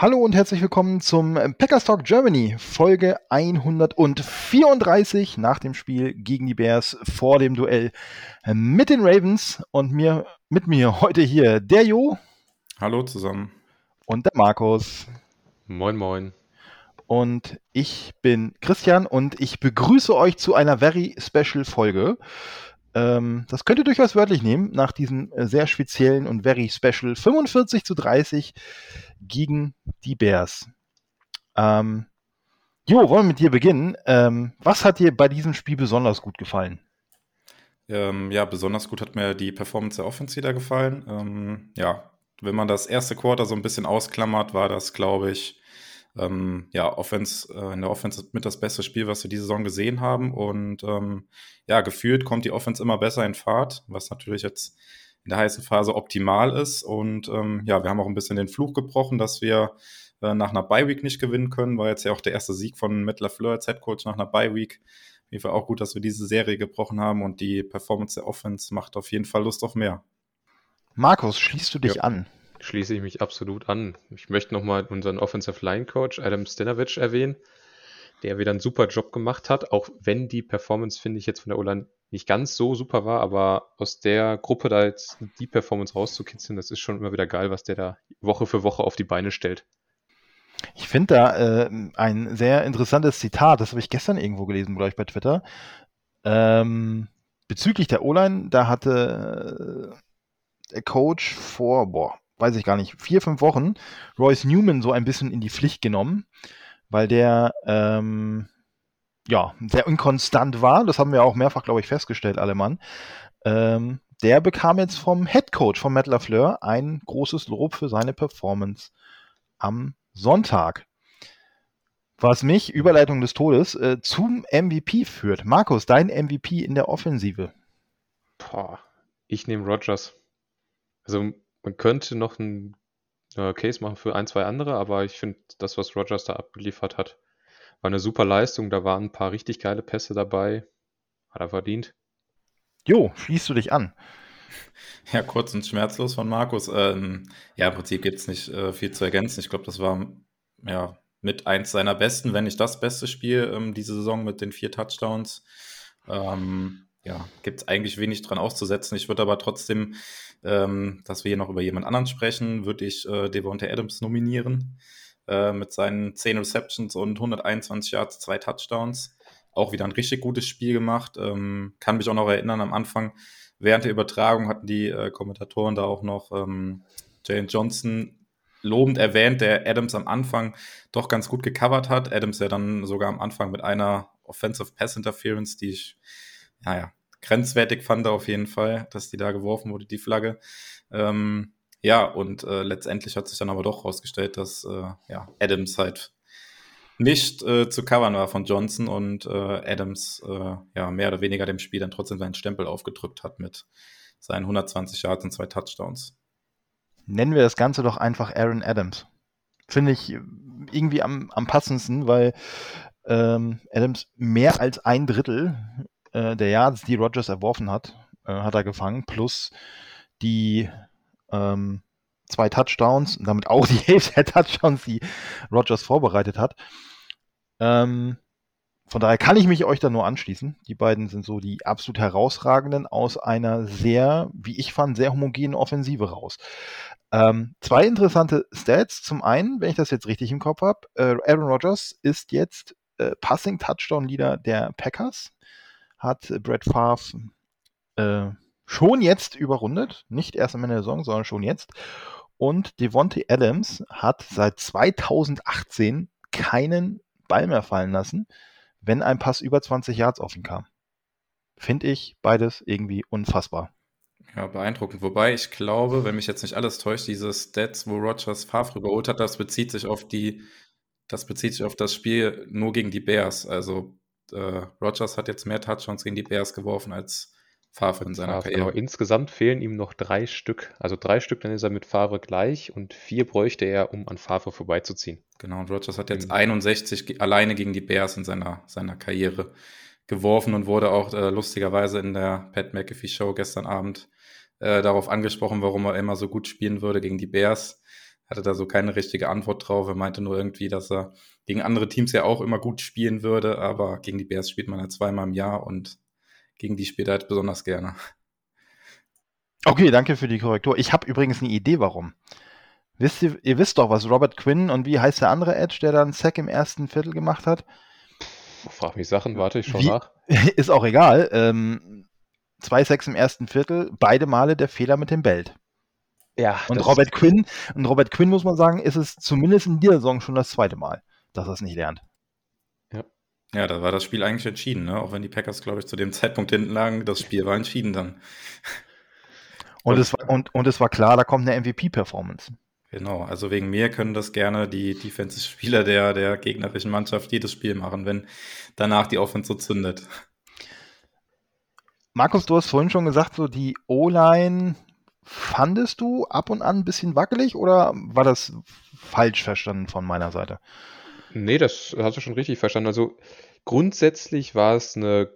Hallo und herzlich willkommen zum Packers Talk Germany, Folge 134 nach dem Spiel gegen die Bears vor dem Duell mit den Ravens und mir mit mir heute hier der Jo. Hallo zusammen. Und der Markus. Moin, moin. Und ich bin Christian und ich begrüße euch zu einer very special Folge. Ähm, das könnt ihr durchaus wörtlich nehmen, nach diesem äh, sehr speziellen und very special 45 zu 30 gegen die Bears. Ähm, jo, wollen wir mit dir beginnen. Ähm, was hat dir bei diesem Spiel besonders gut gefallen? Ähm, ja, besonders gut hat mir die Performance der Offense wieder gefallen. Ähm, ja, wenn man das erste Quarter so ein bisschen ausklammert, war das, glaube ich, ähm, ja, Offense, äh, in der Offense mit das beste Spiel, was wir diese Saison gesehen haben. Und ähm, ja, gefühlt kommt die Offense immer besser in Fahrt, was natürlich jetzt in der heißen Phase optimal ist. Und ähm, ja, wir haben auch ein bisschen den Fluch gebrochen, dass wir äh, nach einer Bye-Week nicht gewinnen können. War jetzt ja auch der erste Sieg von Matt LaFleur als Headcoach nach einer Bye-Week. Auf jeden Fall auch gut, dass wir diese Serie gebrochen haben und die Performance der Offense macht auf jeden Fall Lust auf mehr. Markus, schließt du dich Ja. an? Schließe ich mich absolut an. Ich möchte nochmal unseren Offensive Line Coach Adam Stinovic erwähnen, der wieder einen super Job gemacht hat, auch wenn die Performance, finde ich, jetzt von der O-Line nicht ganz so super war, aber aus der Gruppe da jetzt die Performance rauszukitzeln, das ist schon immer wieder geil, was der da Woche für Woche auf die Beine stellt. Ich finde da äh, ein sehr interessantes Zitat, das habe ich gestern irgendwo gelesen, glaube ich, bei Twitter. Ähm, bezüglich der O-Line, da hatte äh, der Coach vor, boah, weiß ich gar nicht, vier, fünf Wochen Royce Newman so ein bisschen in die Pflicht genommen, weil der ähm, ja sehr inkonstant war. Das haben wir auch mehrfach, glaube ich, festgestellt, alle Mann. Ähm, der bekam jetzt vom Head Coach von Matt LaFleur ein großes Lob für seine Performance am Sonntag. Was mich, Überleitung des Todes, äh, zum MVP führt. Markus, dein MVP in der Offensive. Boah, ich nehme Rogers. Also man könnte noch einen äh, Case machen für ein, zwei andere, aber ich finde, das, was Rogers da abgeliefert hat, war eine super Leistung. Da waren ein paar richtig geile Pässe dabei. Hat er verdient. Jo, schließt du dich an. Ja, kurz und schmerzlos von Markus. Ähm, ja, im Prinzip gibt es nicht äh, viel zu ergänzen. Ich glaube, das war ja mit eins seiner besten, wenn nicht das beste Spiel ähm, diese Saison mit den vier Touchdowns. Ähm, ja, gibt es eigentlich wenig dran auszusetzen. Ich würde aber trotzdem, ähm, dass wir hier noch über jemand anderen sprechen, würde ich äh, Devontae Adams nominieren. Äh, mit seinen 10 Receptions und 121 Yards, zwei Touchdowns. Auch wieder ein richtig gutes Spiel gemacht. Ähm, kann mich auch noch erinnern, am Anfang während der Übertragung hatten die äh, Kommentatoren da auch noch ähm, Jane Johnson lobend erwähnt, der Adams am Anfang doch ganz gut gecovert hat. Adams ja dann sogar am Anfang mit einer Offensive Pass Interference, die ich, naja, grenzwertig fand auf jeden Fall, dass die da geworfen wurde, die Flagge. Ähm, ja, und äh, letztendlich hat sich dann aber doch herausgestellt, dass äh, ja, Adams halt nicht äh, zu covern war von Johnson und äh, Adams äh, ja mehr oder weniger dem Spiel dann trotzdem seinen Stempel aufgedrückt hat mit seinen 120 Yards und zwei Touchdowns. Nennen wir das Ganze doch einfach Aaron Adams. Finde ich irgendwie am, am passendsten, weil ähm, Adams mehr als ein Drittel äh, der Yards, die Rogers erworfen hat, äh, hat er gefangen, plus die ähm, zwei Touchdowns, und damit auch die Hälfte der Touchdowns, die Rogers vorbereitet hat. Ähm, von daher kann ich mich euch da nur anschließen. Die beiden sind so die absolut herausragenden aus einer sehr, wie ich fand, sehr homogenen Offensive raus. Ähm, zwei interessante Stats. Zum einen, wenn ich das jetzt richtig im Kopf habe, äh, Aaron Rodgers ist jetzt äh, Passing Touchdown Leader der Packers, hat Brett Favre äh, schon jetzt überrundet, nicht erst am Ende der Saison, sondern schon jetzt. Und Devontae Adams hat seit 2018 keinen Ball mehr fallen lassen, wenn ein Pass über 20 Yards offen kam. Finde ich beides irgendwie unfassbar. Ja, beeindruckend. Wobei ich glaube, wenn mich jetzt nicht alles täuscht, diese Stats, wo Rogers Favre überholt hat, das bezieht sich auf die das bezieht sich auf das Spiel nur gegen die Bears. Also äh, Rogers hat jetzt mehr Touchdowns gegen die Bears geworfen als Favre in seiner Favre, Karriere. Genau. Insgesamt fehlen ihm noch drei Stück. Also drei Stück, dann ist er mit Favre gleich und vier bräuchte er, um an Favre vorbeizuziehen. Genau, und Rogers hat jetzt mhm. 61 alleine gegen die Bears in seiner, seiner Karriere geworfen und wurde auch äh, lustigerweise in der Pat McAfee Show gestern Abend äh, darauf angesprochen, warum er immer so gut spielen würde gegen die Bears. Hatte da so keine richtige Antwort drauf. Er meinte nur irgendwie, dass er gegen andere Teams ja auch immer gut spielen würde, aber gegen die Bears spielt man ja zweimal im Jahr und gegen die spielt er halt besonders gerne. Okay, danke für die Korrektur. Ich habe übrigens eine Idee, warum. Wisst ihr, ihr wisst doch, was Robert Quinn und wie heißt der andere Edge, der dann Sack im ersten Viertel gemacht hat? Frag mich Sachen, warte ich schon wie, nach. Ist auch egal. Ähm, zwei Sacks im ersten Viertel, beide Male der Fehler mit dem Belt. Ja. Und Robert Quinn, und Robert Quinn muss man sagen, ist es zumindest in dieser Saison schon das zweite Mal, dass er es nicht lernt. Ja. Ja, da war das Spiel eigentlich entschieden, ne? Auch wenn die Packers, glaube ich, zu dem Zeitpunkt hinten lagen, das Spiel war entschieden dann. Und, es, war, und, und es war klar, da kommt eine MVP-Performance. Genau, also wegen mir können das gerne die Defensive-Spieler der, der gegnerischen Mannschaft jedes Spiel machen, wenn danach die Offense so zündet. Markus, du hast vorhin schon gesagt, so die O-Line fandest du ab und an ein bisschen wackelig oder war das falsch verstanden von meiner Seite? Nee, das hast du schon richtig verstanden. Also grundsätzlich war es eine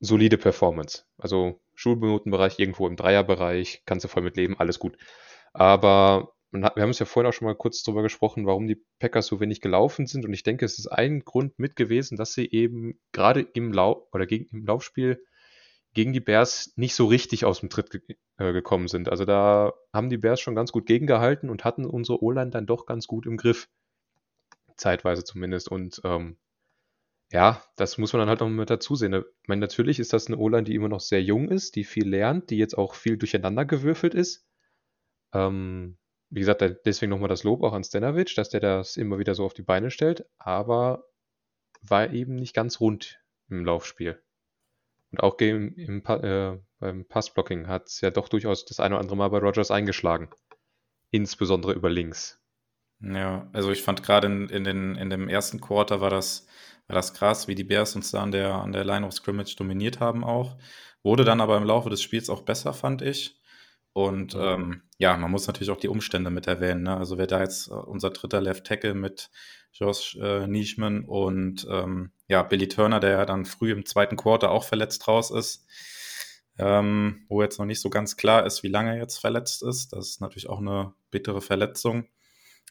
solide Performance. Also Schulbenotenbereich irgendwo im Dreierbereich, kannst du voll mit leben, alles gut. Aber wir haben es ja vorhin auch schon mal kurz darüber gesprochen, warum die Packers so wenig gelaufen sind. Und ich denke, es ist ein Grund mit gewesen, dass sie eben gerade im Lauf oder gegen, im Laufspiel gegen die Bears nicht so richtig aus dem Tritt ge äh, gekommen sind. Also da haben die Bears schon ganz gut gegengehalten und hatten unsere O-Line dann doch ganz gut im Griff. Zeitweise zumindest. Und ähm, ja, das muss man dann halt noch mit dazu sehen. Ich meine, natürlich ist das eine O-Line, die immer noch sehr jung ist, die viel lernt, die jetzt auch viel durcheinander gewürfelt ist. Ähm, wie gesagt, deswegen nochmal das Lob auch an Stanovic, dass der das immer wieder so auf die Beine stellt, aber war eben nicht ganz rund im Laufspiel. Und auch im, im, äh, beim Passblocking hat es ja doch durchaus das eine oder andere Mal bei Rogers eingeschlagen. Insbesondere über links. Ja, also ich fand gerade in, in, in dem ersten Quarter war das, war das krass, wie die Bears uns da an der, an der Line of Scrimmage dominiert haben auch. Wurde dann aber im Laufe des Spiels auch besser, fand ich. Und ähm, ja, man muss natürlich auch die Umstände mit erwähnen. Ne? Also wer da jetzt äh, unser dritter Left Tackle mit Josh äh, Nischman und ähm, ja, Billy Turner, der ja dann früh im zweiten Quarter auch verletzt raus ist, ähm, wo jetzt noch nicht so ganz klar ist, wie lange er jetzt verletzt ist. Das ist natürlich auch eine bittere Verletzung.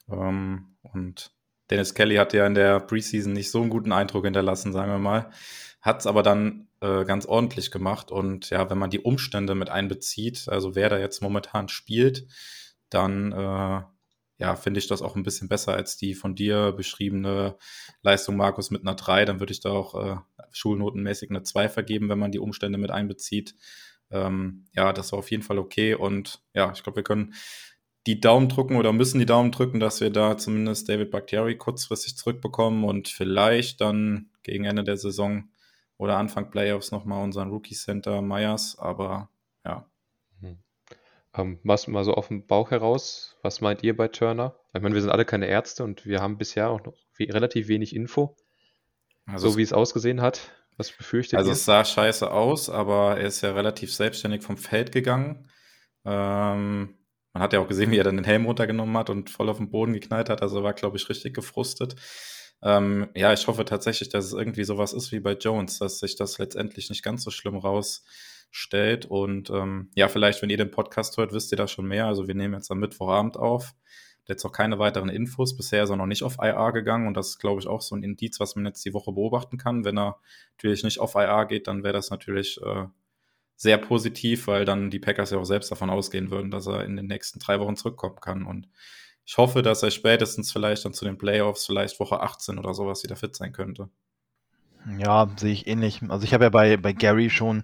Ähm, und Dennis Kelly hat ja in der Preseason nicht so einen guten Eindruck hinterlassen, sagen wir mal. Hat es aber dann äh, ganz ordentlich gemacht. Und ja, wenn man die Umstände mit einbezieht, also wer da jetzt momentan spielt, dann äh, ja, finde ich das auch ein bisschen besser als die von dir beschriebene Leistung, Markus, mit einer 3. Dann würde ich da auch äh, schulnotenmäßig eine 2 vergeben, wenn man die Umstände mit einbezieht. Ähm, ja, das war auf jeden Fall okay. Und ja, ich glaube, wir können die Daumen drücken oder müssen die Daumen drücken, dass wir da zumindest David Bakhtiari kurzfristig zurückbekommen und vielleicht dann gegen Ende der Saison oder Anfang Playoffs nochmal unseren Rookie Center Myers. Aber. Ähm, was mal so auf dem Bauch heraus, was meint ihr bei Turner? Ich meine, wir sind alle keine Ärzte und wir haben bisher auch noch relativ wenig Info. Also so wie es ausgesehen hat. Was befürchtet also ihr? Also es sah scheiße aus, aber er ist ja relativ selbstständig vom Feld gegangen. Ähm, man hat ja auch gesehen, wie er dann den Helm runtergenommen hat und voll auf den Boden geknallt hat. Also war, glaube ich, richtig gefrustet. Ähm, ja, ich hoffe tatsächlich, dass es irgendwie sowas ist wie bei Jones, dass sich das letztendlich nicht ganz so schlimm rausstellt. Und ähm, ja, vielleicht, wenn ihr den Podcast hört, wisst ihr da schon mehr. Also wir nehmen jetzt am Mittwochabend auf. Jetzt auch keine weiteren Infos. Bisher ist er noch nicht auf IR gegangen und das ist, glaube ich, auch so ein Indiz, was man jetzt die Woche beobachten kann. Wenn er natürlich nicht auf IR geht, dann wäre das natürlich äh, sehr positiv, weil dann die Packers ja auch selbst davon ausgehen würden, dass er in den nächsten drei Wochen zurückkommen kann. Und ich hoffe, dass er spätestens vielleicht dann zu den Playoffs, vielleicht Woche 18 oder sowas wieder fit sein könnte. Ja, sehe ich ähnlich. Also ich habe ja bei, bei Gary schon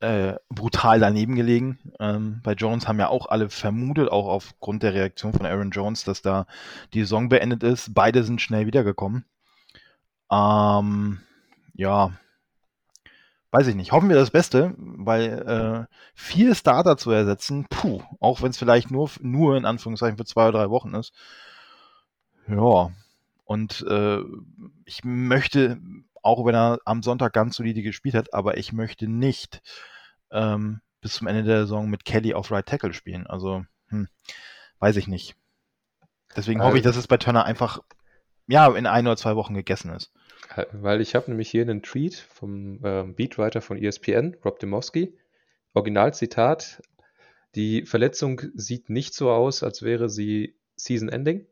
äh, brutal daneben gelegen. Ähm, bei Jones haben ja auch alle vermutet, auch aufgrund der Reaktion von Aaron Jones, dass da die Saison beendet ist. Beide sind schnell wiedergekommen. Ähm, ja, weiß ich nicht, hoffen wir das Beste, weil äh, vier Starter zu ersetzen, puh, auch wenn es vielleicht nur, nur in Anführungszeichen für zwei oder drei Wochen ist. Ja, Und äh, ich möchte, auch wenn er am Sonntag ganz solide gespielt hat, aber ich möchte nicht ähm, bis zum Ende der Saison mit Kelly auf Right Tackle spielen. Also, hm, weiß ich nicht. Deswegen hoffe ich, dass es bei Turner einfach ja in ein oder zwei Wochen gegessen ist. Weil ich habe nämlich hier einen Tweet vom äh, Beatwriter von ESPN, Rob Demowski. Originalzitat: Die Verletzung sieht nicht so aus, als wäre sie Season Ending.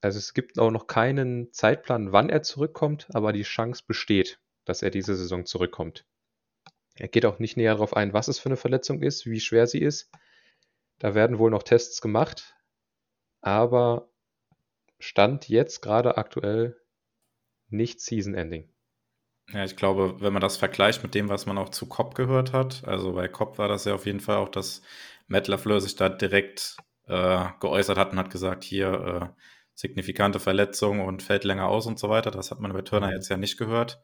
Also es gibt auch noch keinen Zeitplan, wann er zurückkommt, aber die Chance besteht, dass er diese Saison zurückkommt. Er geht auch nicht näher darauf ein, was es für eine Verletzung ist, wie schwer sie ist. Da werden wohl noch Tests gemacht, aber Stand jetzt gerade aktuell nicht Season Ending. Ja, ich glaube, wenn man das vergleicht mit dem, was man auch zu Cobb gehört hat, also bei Cobb war das ja auf jeden Fall auch, dass Matt LaFleur sich da direkt äh, geäußert hat und hat gesagt, hier äh, signifikante Verletzung und fällt länger aus und so weiter. Das hat man bei Turner mhm. jetzt ja nicht gehört.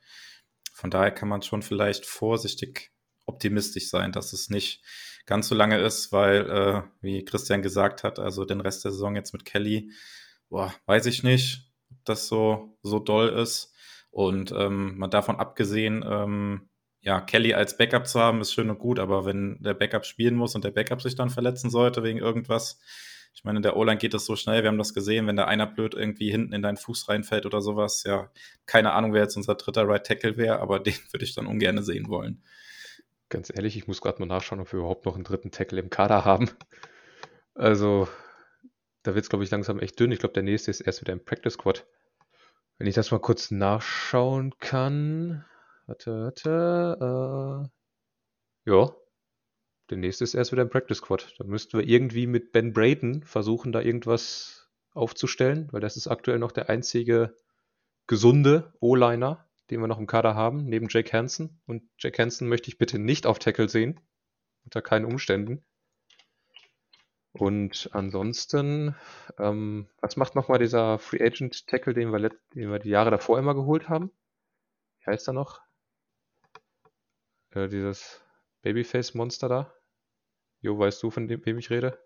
Von daher kann man schon vielleicht vorsichtig optimistisch sein, dass es nicht ganz so lange ist, weil, äh, wie Christian gesagt hat, also den Rest der Saison jetzt mit Kelly, boah, weiß ich nicht, ob das so, so doll ist. Und ähm, mal davon abgesehen, ähm, ja, Kelly als Backup zu haben, ist schön und gut, aber wenn der Backup spielen muss und der Backup sich dann verletzen sollte wegen irgendwas, ich meine, in der O-Line geht das so schnell, wir haben das gesehen, wenn da einer blöd irgendwie hinten in deinen Fuß reinfällt oder sowas, ja, keine Ahnung, wer jetzt unser dritter Right Tackle wäre, aber den würde ich dann ungern sehen wollen. Ganz ehrlich, ich muss gerade mal nachschauen, ob wir überhaupt noch einen dritten Tackle im Kader haben. Also, da wird es, glaube ich, langsam echt dünn. Ich glaube, der nächste ist erst wieder im Practice Squad. Wenn ich das mal kurz nachschauen kann. Warte, warte. Äh, ja, der nächste ist erst wieder im Practice Squad. Da müssten wir irgendwie mit Ben Braden versuchen, da irgendwas aufzustellen, weil das ist aktuell noch der einzige gesunde O-Liner, den wir noch im Kader haben, neben Jake Hansen. Und Jake Hansen möchte ich bitte nicht auf Tackle sehen. Unter keinen Umständen. Und ansonsten, ähm, was macht nochmal dieser Free Agent Tackle, den wir, den wir die Jahre davor immer geholt haben? Wie heißt er noch? Äh, dieses Babyface-Monster da? Jo, weißt du, von dem, wem ich rede?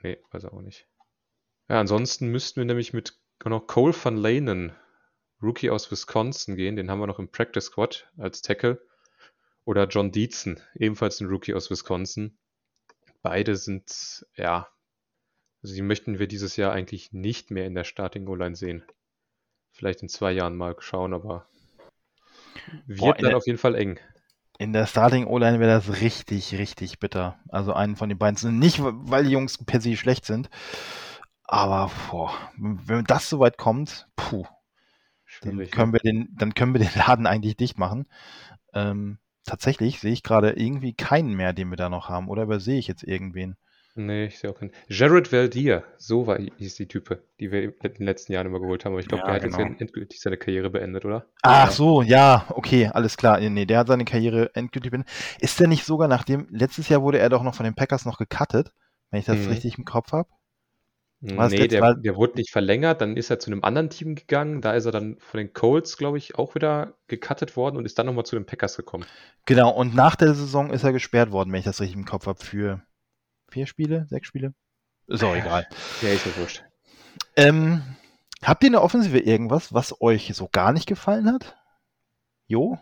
Nee, weiß er auch nicht. Ja, ansonsten müssten wir nämlich mit noch Cole van Lanen, Rookie aus Wisconsin, gehen. Den haben wir noch im Practice Squad als Tackle. Oder John Dietzen, ebenfalls ein Rookie aus Wisconsin. Beide sind, ja, also die möchten wir dieses Jahr eigentlich nicht mehr in der Starting O-Line sehen. Vielleicht in zwei Jahren mal schauen, aber wird Boah, dann auf jeden Fall eng. In der Starting O-Line wäre das richtig, richtig bitter. Also einen von den beiden. Nicht, weil die Jungs per se schlecht sind, aber boah, wenn das so weit kommt, puh, dann können wir den, dann können wir den Laden eigentlich dicht machen. Ähm, tatsächlich sehe ich gerade irgendwie keinen mehr, den wir da noch haben. Oder übersehe ich jetzt irgendwen? Nee, ich sehe auch keinen. Jared Valdir, so war hieß die Type, die wir in den letzten Jahren immer geholt haben. Aber ich glaube, ja, der hat genau. jetzt endgültig seine Karriere beendet, oder? Ach so, ja, okay, alles klar. Nee, der hat seine Karriere endgültig beendet. Ist der nicht sogar nach dem, letztes Jahr wurde er doch noch von den Packers noch gecuttet, wenn ich das mhm. richtig im Kopf habe? nee, der, der, wurde nicht verlängert, dann ist er zu einem anderen Team gegangen, da ist er dann von den Colts, glaube ich, auch wieder gecuttet worden und ist dann nochmal zu den Packers gekommen. Genau, und nach der Saison ist er gesperrt worden, wenn ich das richtig im Kopf habe, für vier Spiele, sechs Spiele. Ist auch egal. Ja, ist ja wurscht. Ähm, habt ihr in der Offensive irgendwas, was euch so gar nicht gefallen hat? Jo?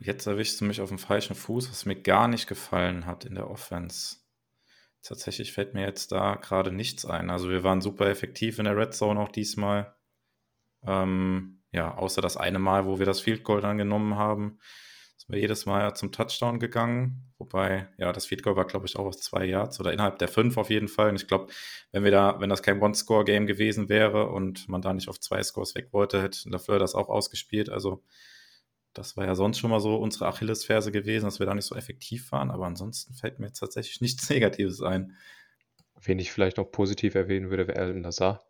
Jetzt erwischst du mich auf dem falschen Fuß, was mir gar nicht gefallen hat in der Offense. Tatsächlich fällt mir jetzt da gerade nichts ein. Also wir waren super effektiv in der Red Zone auch diesmal. Ähm, ja, außer das eine Mal, wo wir das Field Goal dann genommen haben sind wir jedes Mal zum Touchdown gegangen. Wobei, ja, das Field Goal war, glaube ich, auch aus zwei Yards oder innerhalb der fünf auf jeden Fall. Und ich glaube, wenn wir da, wenn das kein One-Score-Game gewesen wäre und man da nicht auf zwei Scores weg wollte, hätte Lafleur das auch ausgespielt. Also, das war ja sonst schon mal so unsere Achillesferse gewesen, dass wir da nicht so effektiv waren. Aber ansonsten fällt mir jetzt tatsächlich nichts Negatives ein. Wen ich vielleicht noch positiv erwähnen würde, wäre Alan Lazar.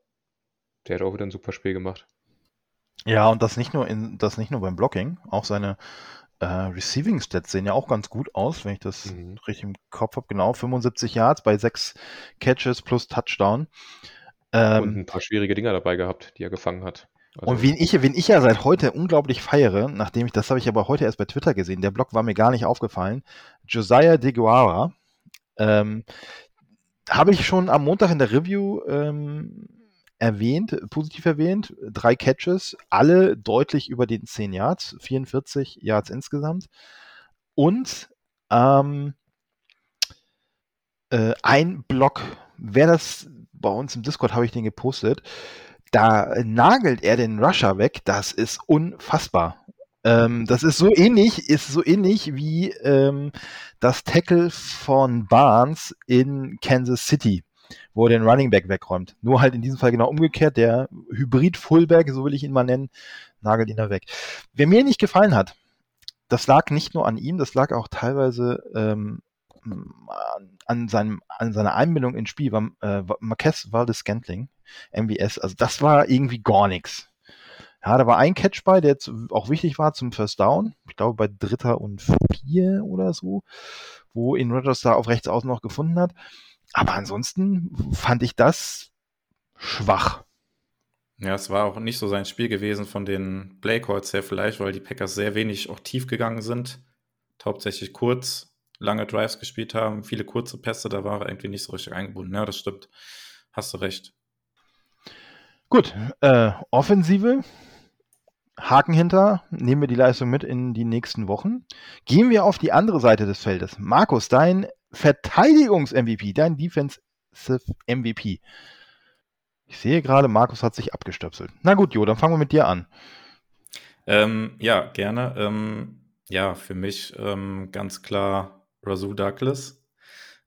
Der hat auch wieder ein super Spiel gemacht. Ja, und das nicht nur in, das nicht nur beim Blocking, auch seine äh, Receiving Stats sehen ja auch ganz gut aus, wenn ich das mhm. richtig im Kopf habe. Genau, 75 Yards bei sechs Catches plus Touchdown. Ähm, und ein paar schwierige Dinger dabei gehabt, die er gefangen hat. Also und wen ich, wen ich ja seit heute unglaublich feiere, nachdem ich, das habe ich aber heute erst bei Twitter gesehen, der Blog war mir gar nicht aufgefallen, Josiah De Guara, ähm, habe ich schon am Montag in der Review ähm, erwähnt, positiv erwähnt. Drei Catches, alle deutlich über den 10 Yards, 44 Yards insgesamt. Und ähm, äh, ein Block. Wer das bei uns im Discord habe ich den gepostet. Da nagelt er den Rusher weg. Das ist unfassbar. Ähm, das ist so ähnlich, ist so ähnlich wie ähm, das Tackle von Barnes in Kansas City, wo er den Running Back wegräumt. Nur halt in diesem Fall genau umgekehrt. Der Hybrid Fullback, so will ich ihn mal nennen, nagelt ihn da weg. Wer mir nicht gefallen hat, das lag nicht nur an ihm, das lag auch teilweise ähm, an, seinem, an seiner Einbindung ins Spiel, war äh, Marquez Valdez Scantling, MVS. Also das war irgendwie gar nichts. Ja, da war ein Catch bei, der auch wichtig war zum First Down. Ich glaube bei Dritter und Vier oder so, wo ihn Rodgers da auf rechts außen noch gefunden hat. Aber ansonsten fand ich das schwach. Ja, es war auch nicht so sein Spiel gewesen von den Playcalls her vielleicht, weil die Packers sehr wenig auch tief gegangen sind. Hauptsächlich kurz, lange Drives gespielt haben, viele kurze Pässe, da war er irgendwie nicht so richtig eingebunden. Ja, das stimmt. Hast du recht. Gut, äh, Offensive, Haken hinter, nehmen wir die Leistung mit in die nächsten Wochen. Gehen wir auf die andere Seite des Feldes. Markus, dein Verteidigungs-MVP, dein Defensive MVP. Ich sehe gerade, Markus hat sich abgestöpselt. Na gut, Jo, dann fangen wir mit dir an. Ähm, ja, gerne. Ähm, ja, für mich ähm, ganz klar Razul Douglas.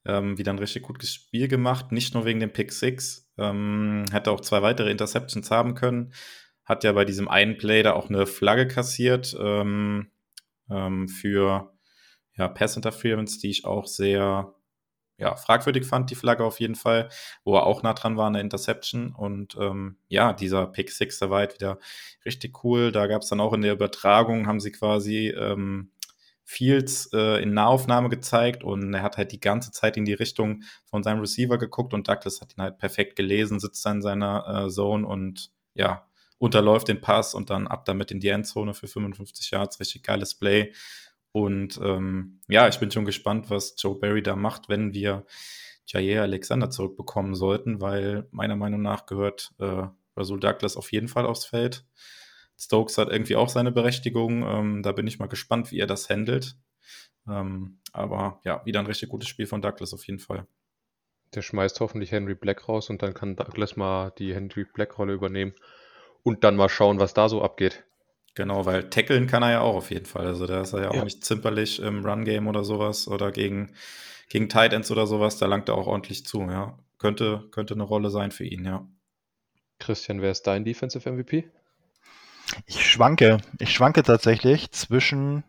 Ähm, wieder ein richtig gutes Spiel gemacht, nicht nur wegen dem Pick 6. Ähm, hätte auch zwei weitere Interceptions haben können. Hat ja bei diesem einen Play da auch eine Flagge kassiert ähm, für ja, Pass Interference, die ich auch sehr ja, fragwürdig fand, die Flagge auf jeden Fall, wo er auch nah dran war, eine Interception. Und ähm, ja, dieser Pick 6, der war halt wieder richtig cool. Da gab es dann auch in der Übertragung, haben sie quasi ähm, Fields äh, in Nahaufnahme gezeigt und er hat halt die ganze Zeit in die Richtung von seinem Receiver geguckt und Douglas hat ihn halt perfekt gelesen, sitzt da in seiner äh, Zone und ja, unterläuft den Pass und dann ab damit in die Endzone für 55 Yards. Richtig geiles Play. Und ähm, ja, ich bin schon gespannt, was Joe Barry da macht, wenn wir Jair Alexander zurückbekommen sollten, weil meiner Meinung nach gehört äh, Rasul Douglas auf jeden Fall aufs Feld. Stokes hat irgendwie auch seine Berechtigung. Ähm, da bin ich mal gespannt, wie er das handelt. Ähm, aber ja, wieder ein richtig gutes Spiel von Douglas auf jeden Fall. Der schmeißt hoffentlich Henry Black raus und dann kann Douglas mal die Henry Black-Rolle übernehmen und dann mal schauen, was da so abgeht. Genau, weil tackeln kann er ja auch auf jeden Fall. Also da ist er ja auch ja. nicht zimperlich im Run-Game oder sowas oder gegen, gegen Tight Ends oder sowas. Da langt er auch ordentlich zu, ja. Könnte, könnte eine Rolle sein für ihn, ja. Christian, wer ist dein Defensive MVP? Ich schwanke. Ich schwanke tatsächlich zwischen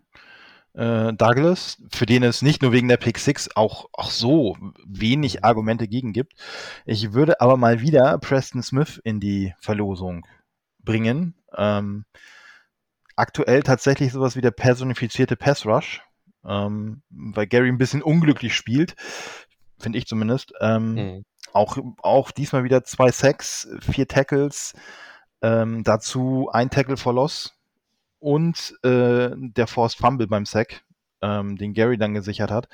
äh, Douglas, für den es nicht nur wegen der Pick 6 auch, auch so wenig Argumente gegen gibt. Ich würde aber mal wieder Preston Smith in die Verlosung bringen. Ähm, aktuell tatsächlich sowas wie der personifizierte Pass Rush, ähm, weil Gary ein bisschen unglücklich spielt, finde ich zumindest. Ähm, mhm. auch, auch diesmal wieder zwei Sacks, vier Tackles, ähm, dazu ein Tackle for Loss und äh, der Forced Fumble beim Sack, ähm, den Gary dann gesichert hat.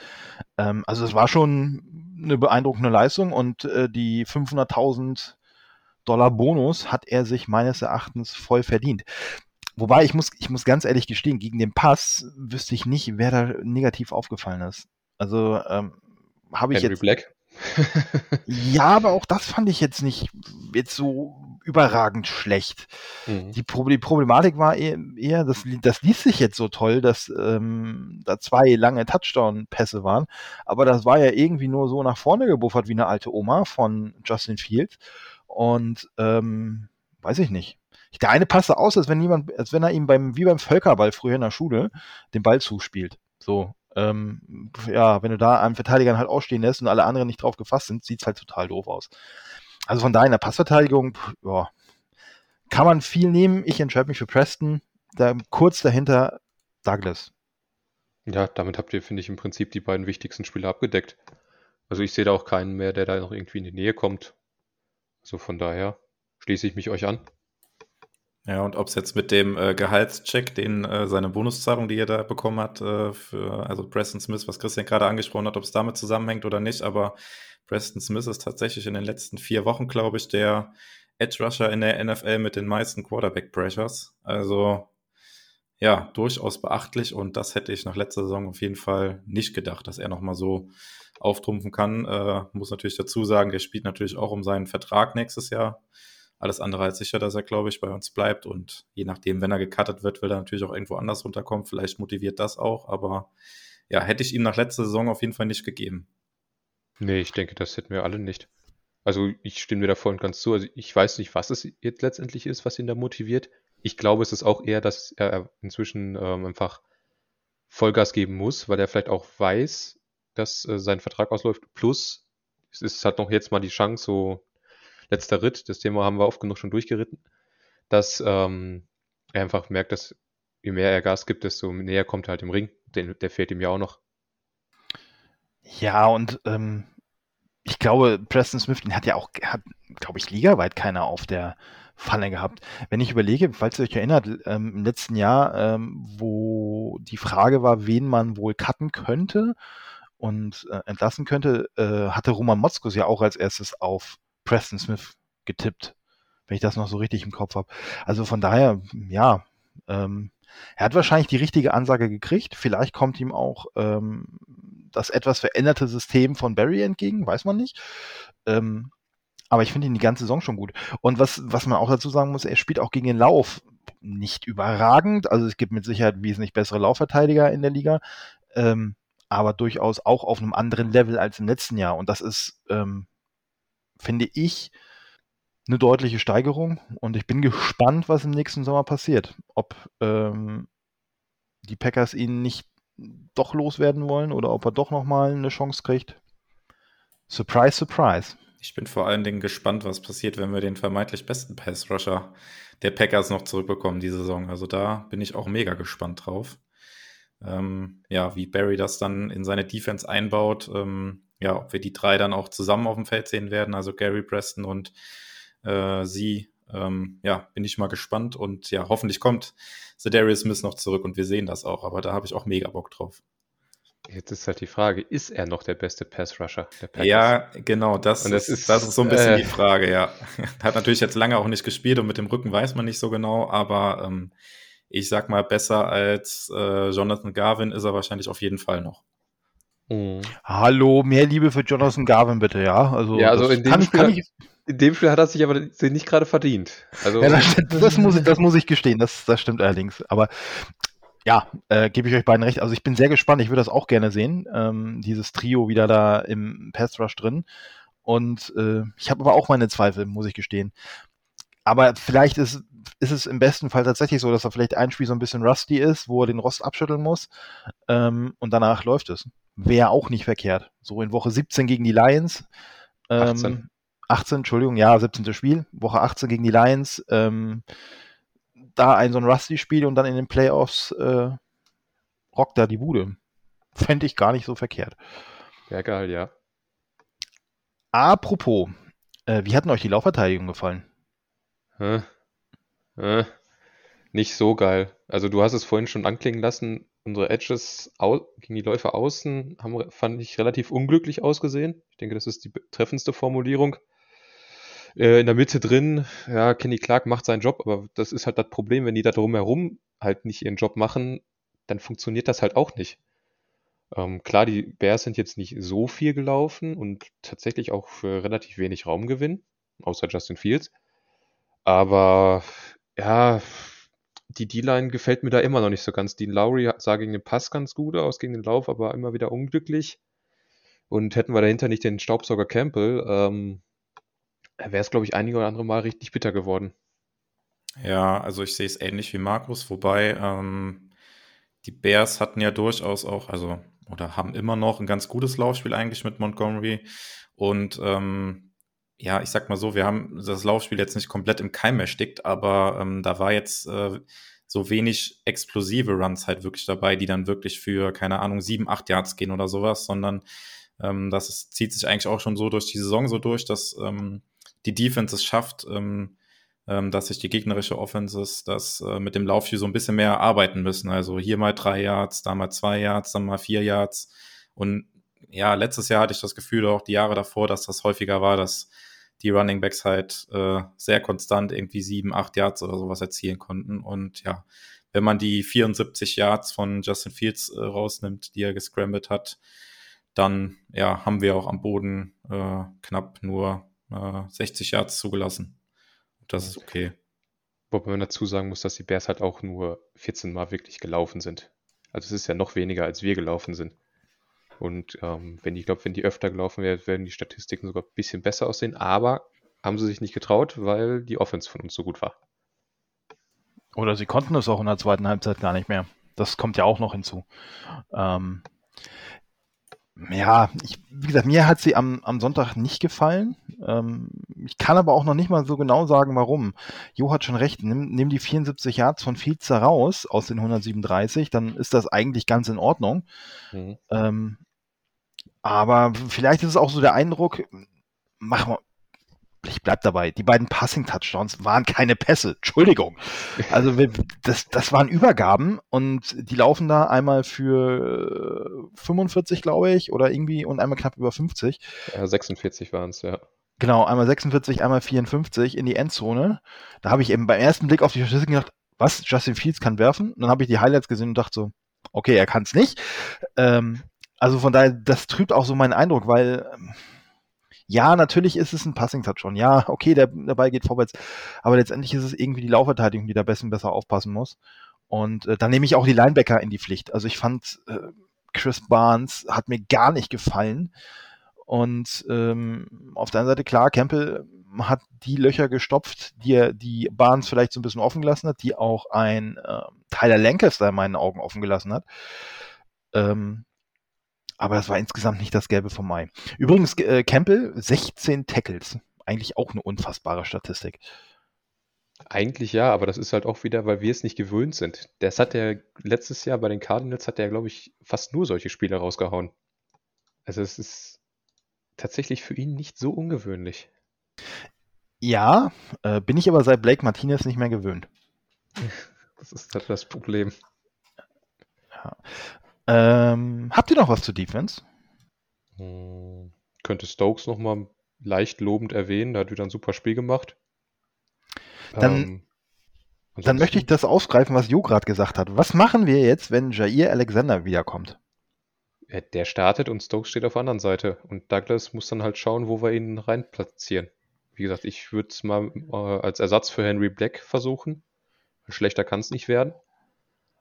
Ähm, also es war schon eine beeindruckende Leistung und äh, die 500.000 Dollar Bonus hat er sich meines Erachtens voll verdient. Wobei ich muss, ich muss ganz ehrlich gestehen, gegen den Pass wüsste ich nicht, wer da negativ aufgefallen ist. Also ähm, habe ich Henry jetzt. Black. ja, aber auch das fand ich jetzt nicht jetzt so überragend schlecht. Mhm. Die, Pro die, Problematik war eher, eher das, das ließ sich jetzt so toll, dass ähm, da zwei lange Touchdown-Pässe waren, aber das war ja irgendwie nur so nach vorne gebuffert wie eine alte Oma von Justin Fields. Und ähm, weiß ich nicht. Der eine passte aus, als wenn jemand, als wenn er ihm beim, wie beim Völkerball früher in der Schule, den Ball zuspielt. So, ähm, ja, wenn du da einen Verteidiger halt ausstehen lässt und alle anderen nicht drauf gefasst sind, sieht's halt total doof aus. Also von daher in der Passverteidigung, ja, kann man viel nehmen. Ich entscheide mich für Preston. Da, kurz dahinter Douglas. Ja, damit habt ihr, finde ich, im Prinzip die beiden wichtigsten Spieler abgedeckt. Also ich sehe da auch keinen mehr, der da noch irgendwie in die Nähe kommt. Also von daher schließe ich mich euch an. Ja, und ob es jetzt mit dem äh, Gehaltscheck, den äh, seine Bonuszahlung, die er da bekommen hat, äh, für also Preston Smith, was Christian gerade angesprochen hat, ob es damit zusammenhängt oder nicht, aber Preston Smith ist tatsächlich in den letzten vier Wochen, glaube ich, der Edge Rusher in der NFL mit den meisten Quarterback Pressures. Also ja, durchaus beachtlich und das hätte ich nach letzter Saison auf jeden Fall nicht gedacht, dass er nochmal so auftrumpfen kann. Äh, muss natürlich dazu sagen, der spielt natürlich auch um seinen Vertrag nächstes Jahr. Alles andere als sicher, dass er, glaube ich, bei uns bleibt und je nachdem, wenn er gecuttet wird, will er natürlich auch irgendwo anders runterkommen. Vielleicht motiviert das auch, aber ja, hätte ich ihm nach letzter Saison auf jeden Fall nicht gegeben. Nee, ich denke, das hätten wir alle nicht. Also ich stimme dir da voll und ganz zu. Also ich weiß nicht, was es jetzt letztendlich ist, was ihn da motiviert. Ich glaube, es ist auch eher, dass er inzwischen ähm, einfach Vollgas geben muss, weil er vielleicht auch weiß, dass äh, sein Vertrag ausläuft. Plus, es ist halt noch jetzt mal die Chance, so letzter Ritt, das Thema haben wir oft genug schon durchgeritten, dass ähm, er einfach merkt, dass je mehr er Gas gibt, desto näher kommt er halt im Ring. Den, der fehlt ihm ja auch noch. Ja, und ähm, ich glaube, Preston Smith, den hat ja auch, glaube ich, ligaweit keiner auf der Falle gehabt. Wenn ich überlege, falls ihr euch erinnert, ähm, im letzten Jahr, ähm, wo die Frage war, wen man wohl cutten könnte und äh, entlassen könnte, äh, hatte Roman Motzkus ja auch als erstes auf Preston Smith getippt, wenn ich das noch so richtig im Kopf habe. Also von daher, ja, ähm, er hat wahrscheinlich die richtige Ansage gekriegt. Vielleicht kommt ihm auch ähm, das etwas veränderte System von Barry entgegen, weiß man nicht. Ähm, aber ich finde ihn die ganze Saison schon gut. Und was, was man auch dazu sagen muss, er spielt auch gegen den Lauf nicht überragend. Also es gibt mit Sicherheit wesentlich bessere Laufverteidiger in der Liga. Ähm, aber durchaus auch auf einem anderen Level als im letzten Jahr. Und das ist, ähm, finde ich, eine deutliche Steigerung. Und ich bin gespannt, was im nächsten Sommer passiert. Ob ähm, die Packers ihn nicht doch loswerden wollen oder ob er doch nochmal eine Chance kriegt. Surprise, surprise. Ich bin vor allen Dingen gespannt, was passiert, wenn wir den vermeintlich besten Pass-Rusher der Packers noch zurückbekommen diese Saison. Also da bin ich auch mega gespannt drauf. Ähm, ja, wie Barry das dann in seine Defense einbaut. Ähm, ja, ob wir die drei dann auch zusammen auf dem Feld sehen werden, also Gary Preston und äh, sie. Ähm, ja, bin ich mal gespannt und ja, hoffentlich kommt Darius Smith noch zurück und wir sehen das auch, aber da habe ich auch mega Bock drauf. Jetzt ist halt die Frage, ist er noch der beste Pass-Rusher? Ja, genau, das, das, ist, das ist so ein bisschen äh, die Frage, ja. Hat natürlich jetzt lange auch nicht gespielt und mit dem Rücken weiß man nicht so genau, aber ähm, ich sag mal, besser als äh, Jonathan Garvin ist er wahrscheinlich auf jeden Fall noch. Mhm. Hallo, mehr Liebe für Jonathan Garvin bitte, ja? Also, ja, also in dem, kann, Spiel, kann ich, in dem Spiel hat er sich aber nicht gerade verdient. Also, ja, das, das, muss ich, das muss ich gestehen, das, das stimmt allerdings. Aber ja, äh, gebe ich euch beiden recht. Also ich bin sehr gespannt, ich würde das auch gerne sehen, ähm, dieses Trio wieder da im Pass Rush drin. Und äh, ich habe aber auch meine Zweifel, muss ich gestehen. Aber vielleicht ist, ist es im besten Fall tatsächlich so, dass er vielleicht ein Spiel so ein bisschen rusty ist, wo er den Rost abschütteln muss. Ähm, und danach läuft es. Wäre auch nicht verkehrt. So in Woche 17 gegen die Lions. Ähm, 18. 18, Entschuldigung, ja, 17. Spiel. Woche 18 gegen die Lions. Ähm, da ein so ein Rusty-Spiel und dann in den Playoffs äh, rockt da die Bude. Fände ich gar nicht so verkehrt. Ja, geil, ja. Apropos, äh, wie hat euch die Laufverteidigung gefallen? Hä? Hä? Nicht so geil. Also du hast es vorhin schon anklingen lassen, unsere Edges gegen die Läufer außen haben, fand ich, relativ unglücklich ausgesehen. Ich denke, das ist die treffendste Formulierung. Äh, in der Mitte drin, ja, Kenny Clark macht seinen Job, aber das ist halt das Problem, wenn die da drumherum halt nicht ihren Job machen, dann funktioniert das halt auch nicht. Ähm, klar, die Bears sind jetzt nicht so viel gelaufen und tatsächlich auch für relativ wenig Raumgewinn, außer Justin Fields. Aber ja, die D-Line gefällt mir da immer noch nicht so ganz. Dean Lowry sah gegen den Pass ganz gut aus, gegen den Lauf, aber immer wieder unglücklich. Und hätten wir dahinter nicht den Staubsauger Campbell, ähm, wäre es, glaube ich, einige oder andere Mal richtig bitter geworden. Ja, also ich sehe es ähnlich wie Markus, wobei ähm, die Bears hatten ja durchaus auch, also oder haben immer noch ein ganz gutes Laufspiel eigentlich mit Montgomery. Und ähm, ja, ich sag mal so, wir haben das Laufspiel jetzt nicht komplett im Keim erstickt, aber ähm, da war jetzt äh, so wenig explosive Runs halt wirklich dabei, die dann wirklich für, keine Ahnung, sieben, acht Yards gehen oder sowas, sondern ähm, das ist, zieht sich eigentlich auch schon so durch die Saison so durch, dass ähm, die Defense es schafft, ähm, ähm, dass sich die gegnerische Offenses das äh, mit dem Laufspiel so ein bisschen mehr arbeiten müssen. Also hier mal drei Yards, da mal zwei Yards, dann mal vier Yards. Und ja, letztes Jahr hatte ich das Gefühl, auch die Jahre davor, dass das häufiger war, dass die Running Backs halt äh, sehr konstant irgendwie sieben, acht Yards oder sowas erzielen konnten. Und ja, wenn man die 74 Yards von Justin Fields äh, rausnimmt, die er gescrambled hat, dann ja, haben wir auch am Boden äh, knapp nur äh, 60 Yards zugelassen. Das ist okay. Wobei man dazu sagen muss, dass die Bears halt auch nur 14 Mal wirklich gelaufen sind. Also es ist ja noch weniger, als wir gelaufen sind. Und ähm, wenn ich glaube, wenn die öfter gelaufen wären, werden die Statistiken sogar ein bisschen besser aussehen. Aber haben sie sich nicht getraut, weil die Offense von uns so gut war. Oder sie konnten es auch in der zweiten Halbzeit gar nicht mehr. Das kommt ja auch noch hinzu. Ähm, ja, ich, wie gesagt, mir hat sie am, am Sonntag nicht gefallen. Ähm, ich kann aber auch noch nicht mal so genau sagen, warum. Jo hat schon recht. Nimm, nimm die 74 Yards von Fields raus aus den 137, dann ist das eigentlich ganz in Ordnung. Mhm. Ähm, aber vielleicht ist es auch so der Eindruck, mach mal, ich bleib dabei, die beiden Passing-Touchdowns waren keine Pässe. Entschuldigung. Also das, das waren Übergaben und die laufen da einmal für 45, glaube ich, oder irgendwie und einmal knapp über 50. Ja, 46 waren es, ja. Genau, einmal 46, einmal 54 in die Endzone. Da habe ich eben beim ersten Blick auf die Statistiken gedacht, was, Justin Fields kann werfen? Und dann habe ich die Highlights gesehen und dachte so, okay, er kann es nicht. Ähm, also von daher, das trübt auch so meinen Eindruck, weil ähm, ja, natürlich ist es ein Passing-Touchdown. Ja, okay, der, der Ball geht vorwärts. Aber letztendlich ist es irgendwie die Laufverteidigung, die da besser, besser aufpassen muss. Und äh, dann nehme ich auch die Linebacker in die Pflicht. Also ich fand, äh, Chris Barnes hat mir gar nicht gefallen. Und ähm, auf der anderen Seite, klar, Campbell hat die Löcher gestopft, die er, die Barnes vielleicht so ein bisschen offen gelassen hat, die auch ein äh, Tyler Lancaster in meinen Augen offen gelassen hat. Ähm, aber das war insgesamt nicht das Gelbe vom Mai. Übrigens, äh, Campbell, 16 Tackles. Eigentlich auch eine unfassbare Statistik. Eigentlich ja, aber das ist halt auch wieder, weil wir es nicht gewöhnt sind. Das hat er letztes Jahr bei den Cardinals, hat er, glaube ich, fast nur solche Spiele rausgehauen. Also es ist tatsächlich für ihn nicht so ungewöhnlich. Ja, äh, bin ich aber seit Blake Martinez nicht mehr gewöhnt. Das ist halt das Problem. Ja. Ähm, habt ihr noch was zu Defense? Hm, könnte Stokes nochmal leicht lobend erwähnen, der hat wieder ein super Spiel gemacht. Dann, ähm, dann möchte ich das aufgreifen, was Jo gerade gesagt hat. Was machen wir jetzt, wenn Jair Alexander wiederkommt? Der startet und Stokes steht auf der anderen Seite. Und Douglas muss dann halt schauen, wo wir ihn rein platzieren. Wie gesagt, ich würde es mal äh, als Ersatz für Henry Black versuchen. Schlechter kann es nicht werden.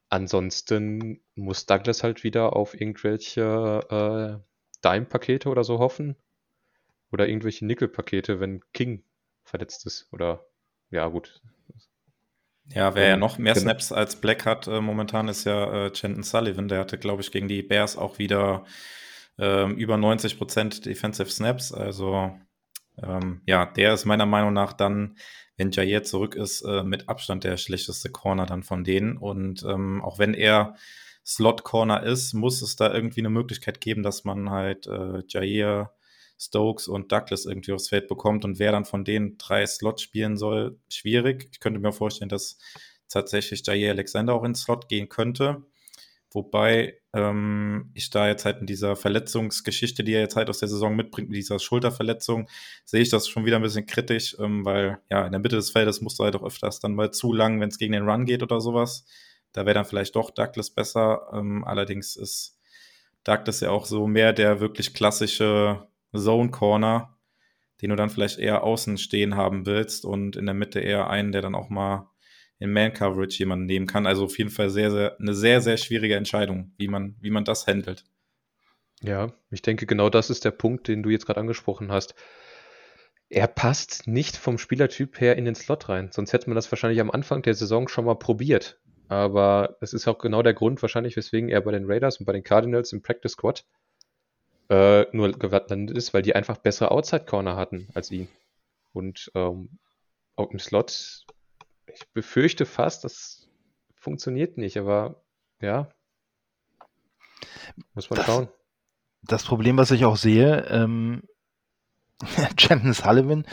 Ansonsten muss Douglas halt wieder auf irgendwelche äh, Dime-Pakete oder so hoffen. Oder irgendwelche Nickel-Pakete, wenn King verletzt ist. Oder ja, gut. Ja, wer ja noch mehr genau. Snaps als Black hat äh, momentan, ist ja äh, Chandon Sullivan. Der hatte, glaube ich, gegen die Bears auch wieder ähm, über 90% Defensive Snaps. Also ähm, ja, der ist meiner Meinung nach dann wenn Jair zurück ist, äh, mit Abstand der schlechteste Corner dann von denen. Und ähm, auch wenn er Slot-Corner ist, muss es da irgendwie eine Möglichkeit geben, dass man halt äh, Jair, Stokes und Douglas irgendwie aufs Feld bekommt. Und wer dann von den drei Slots spielen soll, schwierig. Ich könnte mir vorstellen, dass tatsächlich Jair Alexander auch ins Slot gehen könnte. Wobei ähm, ich da jetzt halt in dieser Verletzungsgeschichte, die er jetzt halt aus der Saison mitbringt, mit dieser Schulterverletzung, sehe ich das schon wieder ein bisschen kritisch, ähm, weil ja, in der Mitte des Feldes musst du halt auch öfters dann mal zu lang, wenn es gegen den Run geht oder sowas. Da wäre dann vielleicht doch Douglas besser. Ähm, allerdings ist Douglas ja auch so mehr der wirklich klassische Zone Corner, den du dann vielleicht eher außen stehen haben willst und in der Mitte eher einen, der dann auch mal in Man-Coverage jemanden nehmen kann. Also auf jeden Fall sehr, sehr, eine sehr, sehr schwierige Entscheidung, wie man, wie man das handelt. Ja, ich denke, genau das ist der Punkt, den du jetzt gerade angesprochen hast. Er passt nicht vom Spielertyp her in den Slot rein. Sonst hätte man das wahrscheinlich am Anfang der Saison schon mal probiert. Aber es ist auch genau der Grund wahrscheinlich, weswegen er bei den Raiders und bei den Cardinals im Practice Squad äh, nur gelandet ist, weil die einfach bessere Outside Corner hatten als ihn. Und ähm, auch im Slot ich befürchte fast, das funktioniert nicht, aber ja. Muss man das, schauen. Das Problem, was ich auch sehe, ähm, Chandon Sullivan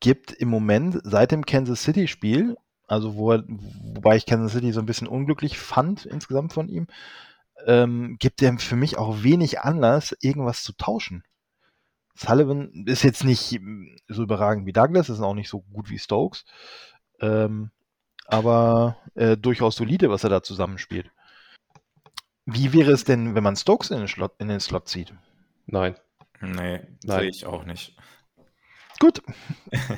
gibt im Moment seit dem Kansas City-Spiel, also wo er, wobei ich Kansas City so ein bisschen unglücklich fand insgesamt von ihm, ähm, gibt er für mich auch wenig Anlass, irgendwas zu tauschen. Sullivan ist jetzt nicht so überragend wie Douglas, ist auch nicht so gut wie Stokes. Ähm, aber äh, durchaus solide, was er da zusammenspielt. Wie wäre es denn, wenn man Stokes in den, Slot, in den Slot zieht? Nein. Nee, sehe ich auch nicht. Gut,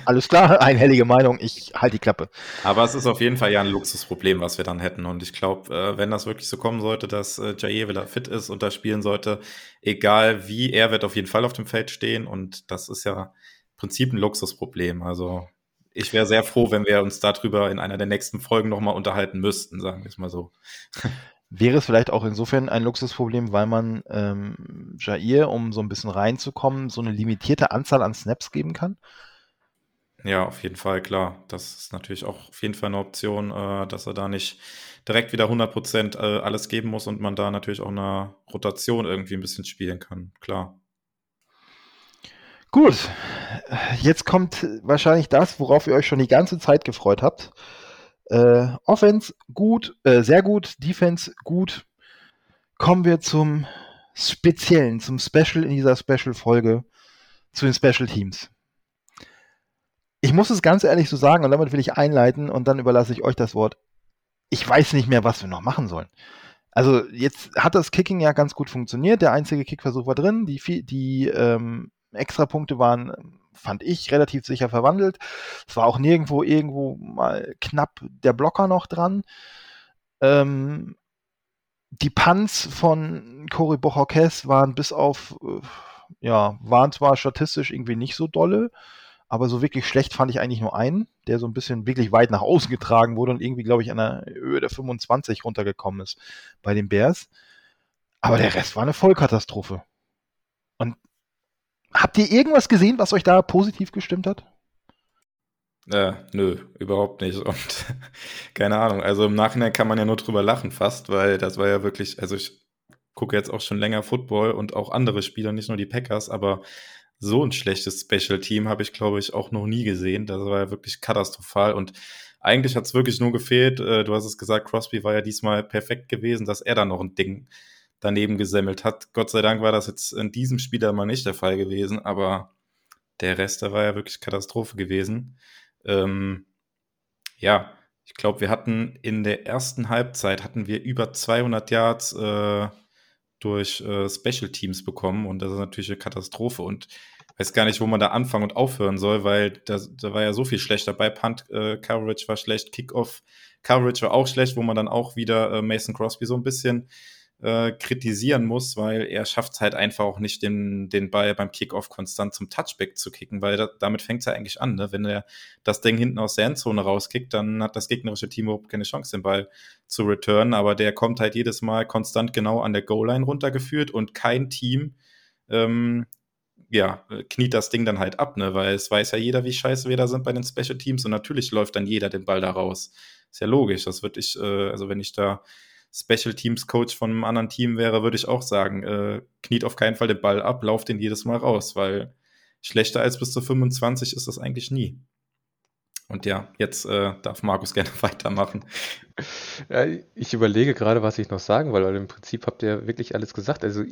alles klar, einhellige Meinung, ich halte die Klappe. Aber es ist auf jeden Fall ja ein Luxusproblem, was wir dann hätten. Und ich glaube, äh, wenn das wirklich so kommen sollte, dass äh, Jair wieder fit ist und da spielen sollte, egal wie, er wird auf jeden Fall auf dem Feld stehen. Und das ist ja im Prinzip ein Luxusproblem. Also ich wäre sehr froh, wenn wir uns darüber in einer der nächsten Folgen nochmal unterhalten müssten, sagen wir es mal so. Wäre es vielleicht auch insofern ein Luxusproblem, weil man ähm, Jair, um so ein bisschen reinzukommen, so eine limitierte Anzahl an Snaps geben kann? Ja, auf jeden Fall, klar. Das ist natürlich auch auf jeden Fall eine Option, äh, dass er da nicht direkt wieder 100% äh, alles geben muss und man da natürlich auch eine Rotation irgendwie ein bisschen spielen kann, klar. Gut, jetzt kommt wahrscheinlich das, worauf ihr euch schon die ganze Zeit gefreut habt. Äh, Offense gut, äh, sehr gut, Defense gut. Kommen wir zum Speziellen, zum Special in dieser Special-Folge, zu den Special Teams. Ich muss es ganz ehrlich so sagen und damit will ich einleiten und dann überlasse ich euch das Wort. Ich weiß nicht mehr, was wir noch machen sollen. Also jetzt hat das Kicking ja ganz gut funktioniert. Der einzige Kickversuch war drin. Die, die ähm, Extrapunkte waren fand ich, relativ sicher verwandelt. Es war auch nirgendwo irgendwo mal knapp der Blocker noch dran. Ähm, die Punts von Cory Bochorquez waren bis auf, äh, ja, waren zwar statistisch irgendwie nicht so dolle, aber so wirklich schlecht fand ich eigentlich nur einen, der so ein bisschen wirklich weit nach außen getragen wurde und irgendwie, glaube ich, an der Höhe der 25 runtergekommen ist bei den Bears. Aber der Rest war eine Vollkatastrophe. Habt ihr irgendwas gesehen, was euch da positiv gestimmt hat? Äh, nö, überhaupt nicht. Und keine Ahnung. Also im Nachhinein kann man ja nur drüber lachen fast, weil das war ja wirklich, also ich gucke jetzt auch schon länger Football und auch andere Spieler, nicht nur die Packers, aber so ein schlechtes Special Team habe ich, glaube ich, auch noch nie gesehen. Das war ja wirklich katastrophal und eigentlich hat es wirklich nur gefehlt. Äh, du hast es gesagt, Crosby war ja diesmal perfekt gewesen, dass er da noch ein Ding daneben gesemmelt hat. Gott sei Dank war das jetzt in diesem Spiel da mal nicht der Fall gewesen, aber der Rest, da war ja wirklich Katastrophe gewesen. Ähm, ja, ich glaube, wir hatten in der ersten Halbzeit hatten wir über 200 Yards äh, durch äh, Special Teams bekommen und das ist natürlich eine Katastrophe und weiß gar nicht, wo man da anfangen und aufhören soll, weil da, da war ja so viel schlecht dabei. Punt äh, Coverage war schlecht, Kickoff Coverage war auch schlecht, wo man dann auch wieder äh, Mason Crosby so ein bisschen äh, kritisieren muss, weil er schafft es halt einfach auch nicht, den, den Ball beim Kickoff konstant zum Touchback zu kicken, weil da, damit fängt es ja eigentlich an. Ne? Wenn er das Ding hinten aus der Endzone rauskickt, dann hat das gegnerische Team überhaupt keine Chance, den Ball zu returnen, aber der kommt halt jedes Mal konstant genau an der Goal-Line runtergeführt und kein Team ähm, ja, kniet das Ding dann halt ab, ne? Weil es weiß ja jeder, wie scheiße wir da sind bei den Special Teams und natürlich läuft dann jeder den Ball da raus. Ist ja logisch. Das würde ich, äh, also wenn ich da Special Teams Coach von einem anderen Team wäre, würde ich auch sagen, äh, kniet auf keinen Fall den Ball ab, lauft den jedes Mal raus, weil schlechter als bis zu 25 ist das eigentlich nie. Und ja, jetzt äh, darf Markus gerne weitermachen. Ja, ich überlege gerade, was ich noch sagen weil im Prinzip habt ihr wirklich alles gesagt. Also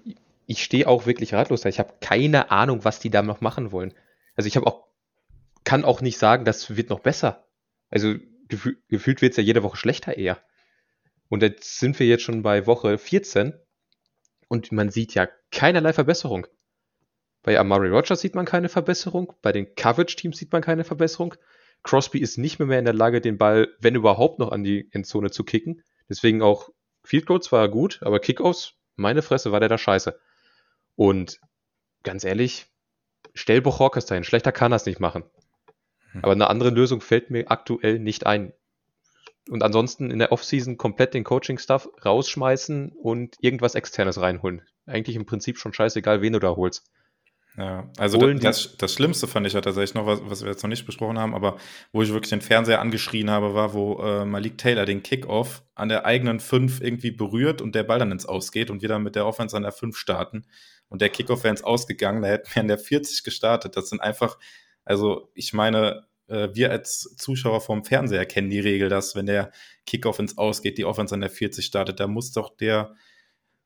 ich stehe auch wirklich ratlos da. Ich habe keine Ahnung, was die da noch machen wollen. Also ich habe auch, kann auch nicht sagen, das wird noch besser. Also gefühl, gefühlt wird es ja jede Woche schlechter eher. Und jetzt sind wir jetzt schon bei Woche 14 und man sieht ja keinerlei Verbesserung. Bei Amari Rogers sieht man keine Verbesserung, bei den Coverage-Teams sieht man keine Verbesserung. Crosby ist nicht mehr, mehr in der Lage, den Ball, wenn überhaupt, noch an die Endzone zu kicken. Deswegen auch Field Goals war gut, aber Kickoffs, meine Fresse, war der da scheiße. Und ganz ehrlich, stell Bochorkes dahin. Schlechter kann er es nicht machen. Hm. Aber eine andere Lösung fällt mir aktuell nicht ein und ansonsten in der Offseason komplett den Coaching-Stuff rausschmeißen und irgendwas Externes reinholen. Eigentlich im Prinzip schon scheißegal, wen du da holst. Ja, also Holen das, das Schlimmste fand ich ja tatsächlich noch, was, was wir jetzt noch nicht besprochen haben, aber wo ich wirklich den Fernseher angeschrien habe, war, wo äh, Malik Taylor den Kickoff an der eigenen 5 irgendwie berührt und der Ball dann ins Ausgeht und wir dann mit der Offense an der 5 starten. Und der Kickoff wäre ins Ausgegangen, da hätten wir an der 40 gestartet. Das sind einfach, also ich meine, äh, wir als Zuschauer vom Fernseher kennen die Regel, dass wenn der Kickoff ins Ausgeht, die Offense an der 40 startet, da muss doch der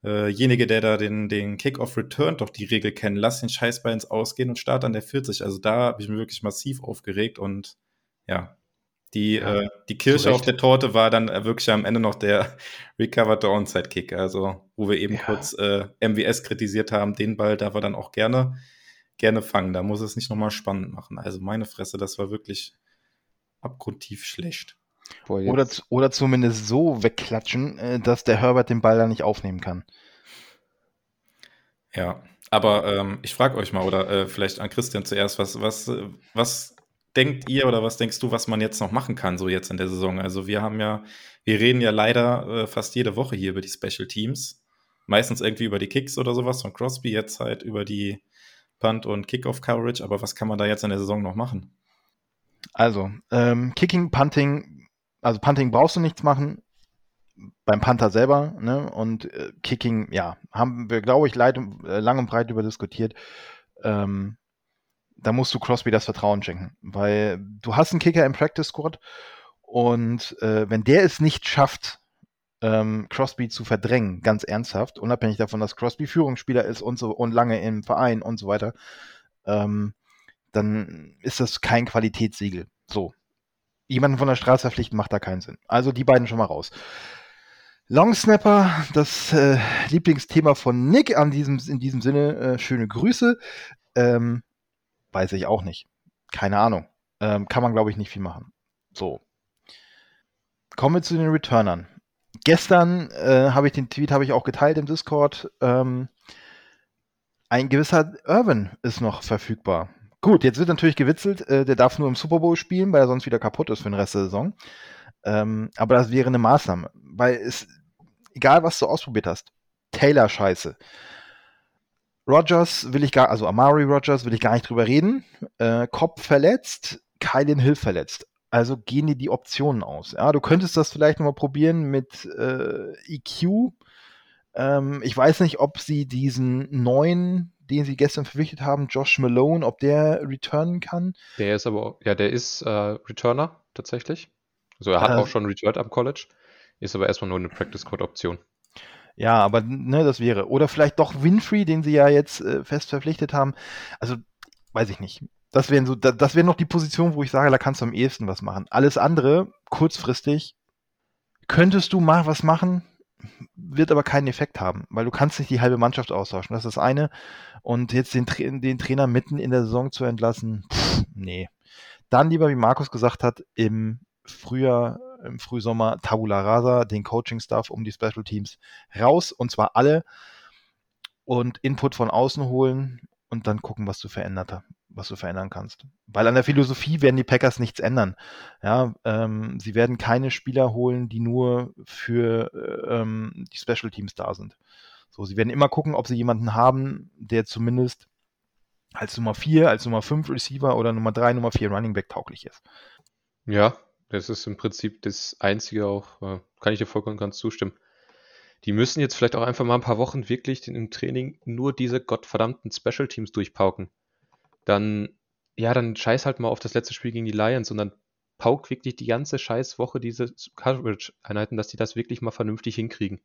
derjenige, der da den, den Kickoff returnt, doch die Regel kennen. Lass den Scheißball ins Ausgehen und start an der 40. Also da habe ich mich wirklich massiv aufgeregt und ja, die, ja, äh, die Kirsche auf der Torte war dann äh, wirklich am Ende noch der Recovered Onside Kick. Also, wo wir eben ja. kurz äh, MWS kritisiert haben, den Ball darf er dann auch gerne, gerne fangen. Da muss es nicht nochmal spannend machen. Also, meine Fresse, das war wirklich abgrundtief schlecht. Boah, oder, oder zumindest so wegklatschen, äh, dass der Herbert den Ball da nicht aufnehmen kann. Ja, aber ähm, ich frage euch mal, oder äh, vielleicht an Christian zuerst, was, was, was denkt ihr oder was denkst du, was man jetzt noch machen kann, so jetzt in der Saison? Also wir haben ja, wir reden ja leider äh, fast jede Woche hier über die Special Teams. Meistens irgendwie über die Kicks oder sowas von Crosby, jetzt halt über die Punt- und Kickoff-Coverage. Aber was kann man da jetzt in der Saison noch machen? Also, ähm, Kicking, Punting, also Punting brauchst du nichts machen beim Panther selber, ne? Und äh, Kicking, ja, haben wir, glaube ich, leid, äh, lang und breit über diskutiert. Ähm, da musst du Crosby das Vertrauen schenken, weil du hast einen Kicker im Practice Squad und äh, wenn der es nicht schafft, ähm, Crosby zu verdrängen, ganz ernsthaft, unabhängig davon, dass Crosby Führungsspieler ist und so und lange im Verein und so weiter, ähm, dann ist das kein Qualitätssiegel. So. Jemanden von der Straße verpflichten macht da keinen Sinn. Also die beiden schon mal raus. Longsnapper, das äh, Lieblingsthema von Nick an diesem, in diesem Sinne, äh, schöne Grüße. Ähm, Weiß ich auch nicht. Keine Ahnung. Ähm, kann man, glaube ich, nicht viel machen. So. Kommen wir zu den Returnern. Gestern äh, habe ich den Tweet habe ich auch geteilt im Discord. Ähm, ein gewisser Irvin ist noch verfügbar. Gut, jetzt wird natürlich gewitzelt, äh, der darf nur im Super Bowl spielen, weil er sonst wieder kaputt ist für den Rest der Saison. Ähm, aber das wäre eine Maßnahme, weil es, egal was du ausprobiert hast, Taylor scheiße, Rogers will ich gar, also Amari Rogers will ich gar nicht drüber reden. Äh, Cobb verletzt, Kylan Hill verletzt. Also gehen dir die Optionen aus. Ja, du könntest das vielleicht nochmal probieren mit äh, EQ. Ähm, ich weiß nicht, ob sie diesen neuen, den sie gestern verpflichtet haben, Josh Malone, ob der returnen kann. Der ist aber, ja, der ist äh, Returner tatsächlich. Also er hat äh, auch schon returned am College, ist aber erstmal nur eine Practice Code Option. Ja, aber ne, das wäre. Oder vielleicht doch Winfrey, den sie ja jetzt äh, fest verpflichtet haben. Also, weiß ich nicht. Das wären so, da, das wäre noch die Position, wo ich sage, da kannst du am ehesten was machen. Alles andere, kurzfristig, könntest du mal was machen, wird aber keinen Effekt haben, weil du kannst nicht die halbe Mannschaft austauschen. Das ist das eine. Und jetzt den, den Trainer mitten in der Saison zu entlassen, pff, nee. Dann lieber, wie Markus gesagt hat, im Frühjahr im Frühsommer Tabula Rasa, den Coaching-Staff um die Special Teams raus und zwar alle und Input von außen holen und dann gucken, was du verändert was du verändern kannst. Weil an der Philosophie werden die Packers nichts ändern. Ja, ähm, sie werden keine Spieler holen, die nur für ähm, die Special Teams da sind. So, sie werden immer gucken, ob sie jemanden haben, der zumindest als Nummer 4, als Nummer 5 Receiver oder Nummer 3, Nummer 4 Running Back tauglich ist. Ja, das ist im Prinzip das Einzige auch, äh, kann ich dir vollkommen ganz zustimmen. Die müssen jetzt vielleicht auch einfach mal ein paar Wochen wirklich im Training nur diese gottverdammten Special Teams durchpauken. Dann, ja, dann scheiß halt mal auf das letzte Spiel gegen die Lions und dann paukt wirklich die ganze Scheißwoche diese Coverage-Einheiten, dass die das wirklich mal vernünftig hinkriegen.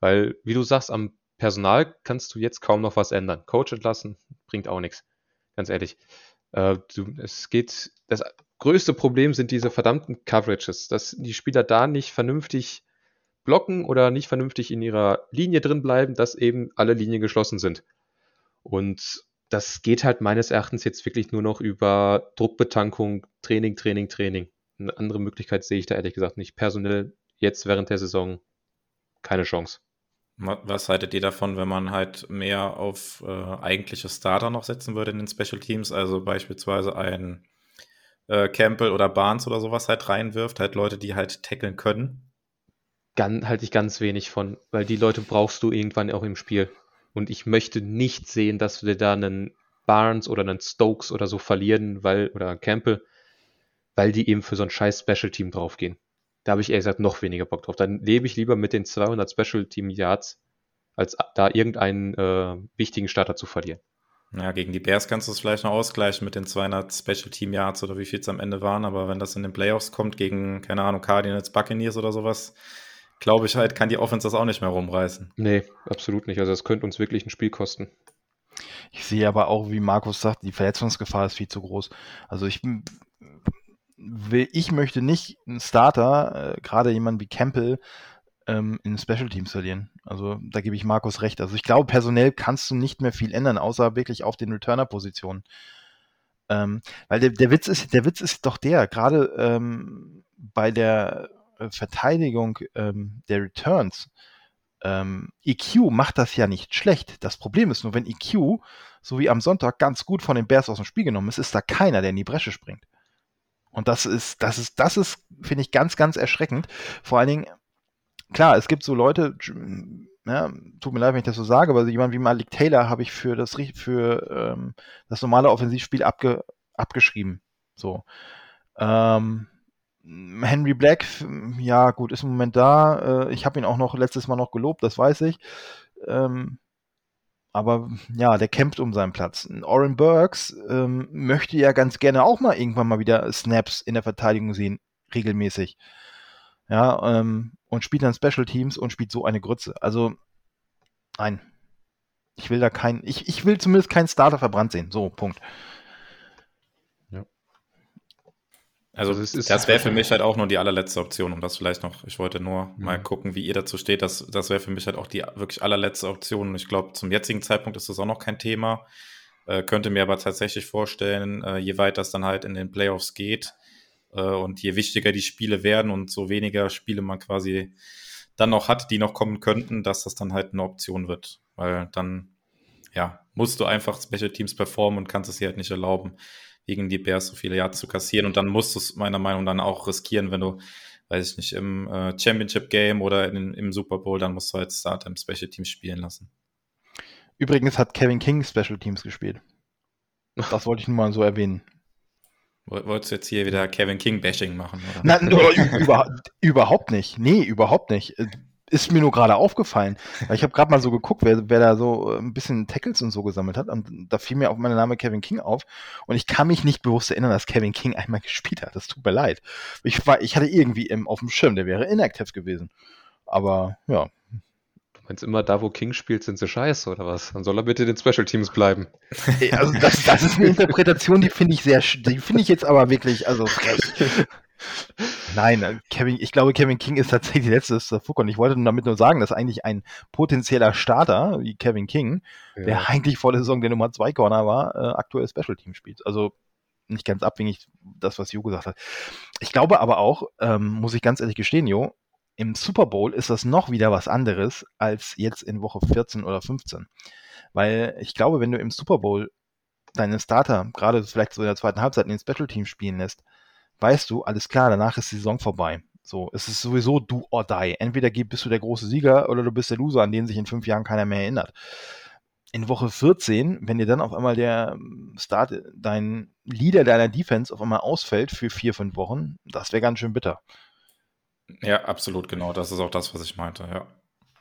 Weil, wie du sagst, am Personal kannst du jetzt kaum noch was ändern. Coach entlassen bringt auch nichts. Ganz ehrlich. Äh, du, es geht, das größte Problem sind diese verdammten Coverages, dass die Spieler da nicht vernünftig blocken oder nicht vernünftig in ihrer Linie drin bleiben, dass eben alle Linien geschlossen sind. Und das geht halt meines Erachtens jetzt wirklich nur noch über Druckbetankung, Training, Training, Training. Eine andere Möglichkeit sehe ich da ehrlich gesagt nicht. Personell jetzt während der Saison keine Chance. Was haltet ihr davon, wenn man halt mehr auf äh, eigentliche Starter noch setzen würde in den Special Teams? Also beispielsweise ein äh, Campbell oder Barnes oder sowas halt reinwirft, halt Leute, die halt tackeln können. Gan, halte ich ganz wenig von, weil die Leute brauchst du irgendwann auch im Spiel. Und ich möchte nicht sehen, dass wir da einen Barnes oder einen Stokes oder so verlieren, weil, oder einen Campbell, weil die eben für so ein scheiß Special Team draufgehen. Da habe ich ehrlich gesagt noch weniger Bock drauf. Dann lebe ich lieber mit den 200 Special Team Yards, als da irgendeinen äh, wichtigen Starter zu verlieren. Ja, gegen die Bears kannst du es vielleicht noch ausgleichen mit den 200 Special Team Yards oder wie viel es am Ende waren, aber wenn das in den Playoffs kommt gegen, keine Ahnung, Cardinals, Buccaneers oder sowas, glaube ich halt, kann die Offense das auch nicht mehr rumreißen. Nee, absolut nicht. Also das könnte uns wirklich ein Spiel kosten. Ich sehe aber auch, wie Markus sagt, die Verletzungsgefahr ist viel zu groß. Also ich will, ich möchte nicht einen Starter, äh, gerade jemand wie Campbell, ähm, in Special Teams verlieren. Also da gebe ich Markus recht. Also ich glaube, personell kannst du nicht mehr viel ändern, außer wirklich auf den Returner-Positionen. Ähm, weil der, der Witz ist, der Witz ist doch der, gerade ähm, bei der Verteidigung ähm, der Returns, ähm, EQ macht das ja nicht schlecht. Das Problem ist nur, wenn EQ, so wie am Sonntag, ganz gut von den Bears aus dem Spiel genommen ist, ist da keiner, der in die Bresche springt. Und das ist, das ist, das ist, finde ich, ganz, ganz erschreckend. Vor allen Dingen, klar, es gibt so Leute, ja, tut mir leid, wenn ich das so sage, aber jemand wie Malik Taylor habe ich für das, für, ähm, das normale Offensivspiel abge, abgeschrieben. So. Ähm, Henry Black, ja gut, ist im Moment da. Äh, ich habe ihn auch noch letztes Mal noch gelobt, das weiß ich. Ähm, aber ja, der kämpft um seinen Platz. Oren Burks ähm, möchte ja ganz gerne auch mal irgendwann mal wieder Snaps in der Verteidigung sehen, regelmäßig. Ja, ähm, und spielt dann Special Teams und spielt so eine Grütze. Also, nein. Ich will da kein, ich, ich will zumindest keinen Starter verbrannt sehen. So, Punkt. Also, also das wäre für mich halt auch nur die allerletzte Option, um das vielleicht noch, ich wollte nur mhm. mal gucken, wie ihr dazu steht. Das, das wäre für mich halt auch die wirklich allerletzte Option. Und ich glaube, zum jetzigen Zeitpunkt ist das auch noch kein Thema. Äh, könnte mir aber tatsächlich vorstellen, äh, je weiter es dann halt in den Playoffs geht äh, und je wichtiger die Spiele werden und so weniger Spiele man quasi dann noch hat, die noch kommen könnten, dass das dann halt eine Option wird. Weil dann, ja, musst du einfach Special Teams performen und kannst es dir halt nicht erlauben, gegen die Bears so viele Yards zu kassieren. Und dann musst du es meiner Meinung nach dann auch riskieren, wenn du, weiß ich nicht, im äh, Championship Game oder in, im Super Bowl, dann musst du halt Starter im Special Teams spielen lassen. Übrigens hat Kevin King Special Teams gespielt. Das wollte ich nur mal so erwähnen. Wolltest du jetzt hier wieder Kevin King Bashing machen? Oder? Nein, über, überhaupt nicht. Nee, überhaupt nicht ist mir nur gerade aufgefallen. Weil ich habe gerade mal so geguckt, wer, wer da so äh, ein bisschen Tackles und so gesammelt hat. Und da fiel mir auch mein Name Kevin King auf. Und ich kann mich nicht bewusst erinnern, dass Kevin King einmal gespielt hat. Das tut mir leid. Ich, war, ich hatte irgendwie im, auf dem Schirm, der wäre inactive gewesen. Aber ja. Du meinst immer, da wo King spielt, sind sie scheiße, oder was? Dann soll er bitte den Special Teams bleiben. Also das, das ist eine Interpretation, die finde ich sehr, die finde ich jetzt aber wirklich, also frech. Nein, äh, Kevin, ich glaube, Kevin King ist tatsächlich die letzte Fuck und ich wollte damit nur sagen, dass eigentlich ein potenzieller Starter wie Kevin King, ja. der eigentlich vor der Saison der Nummer 2 Corner war, äh, aktuell Special Team spielt. Also nicht ganz abhängig das, was Jo gesagt hat. Ich glaube aber auch, ähm, muss ich ganz ehrlich gestehen, Jo, im Super Bowl ist das noch wieder was anderes als jetzt in Woche 14 oder 15. Weil ich glaube, wenn du im Super Bowl deinen Starter, gerade vielleicht so in der zweiten Halbzeit in den Special Team spielen lässt, weißt du, alles klar, danach ist die Saison vorbei. So, es ist sowieso do or die. Entweder bist du der große Sieger oder du bist der Loser, an den sich in fünf Jahren keiner mehr erinnert. In Woche 14, wenn dir dann auf einmal der ähm, Start, dein Leader deiner Defense auf einmal ausfällt für vier, fünf Wochen, das wäre ganz schön bitter. Ja, absolut, genau. Das ist auch das, was ich meinte, ja.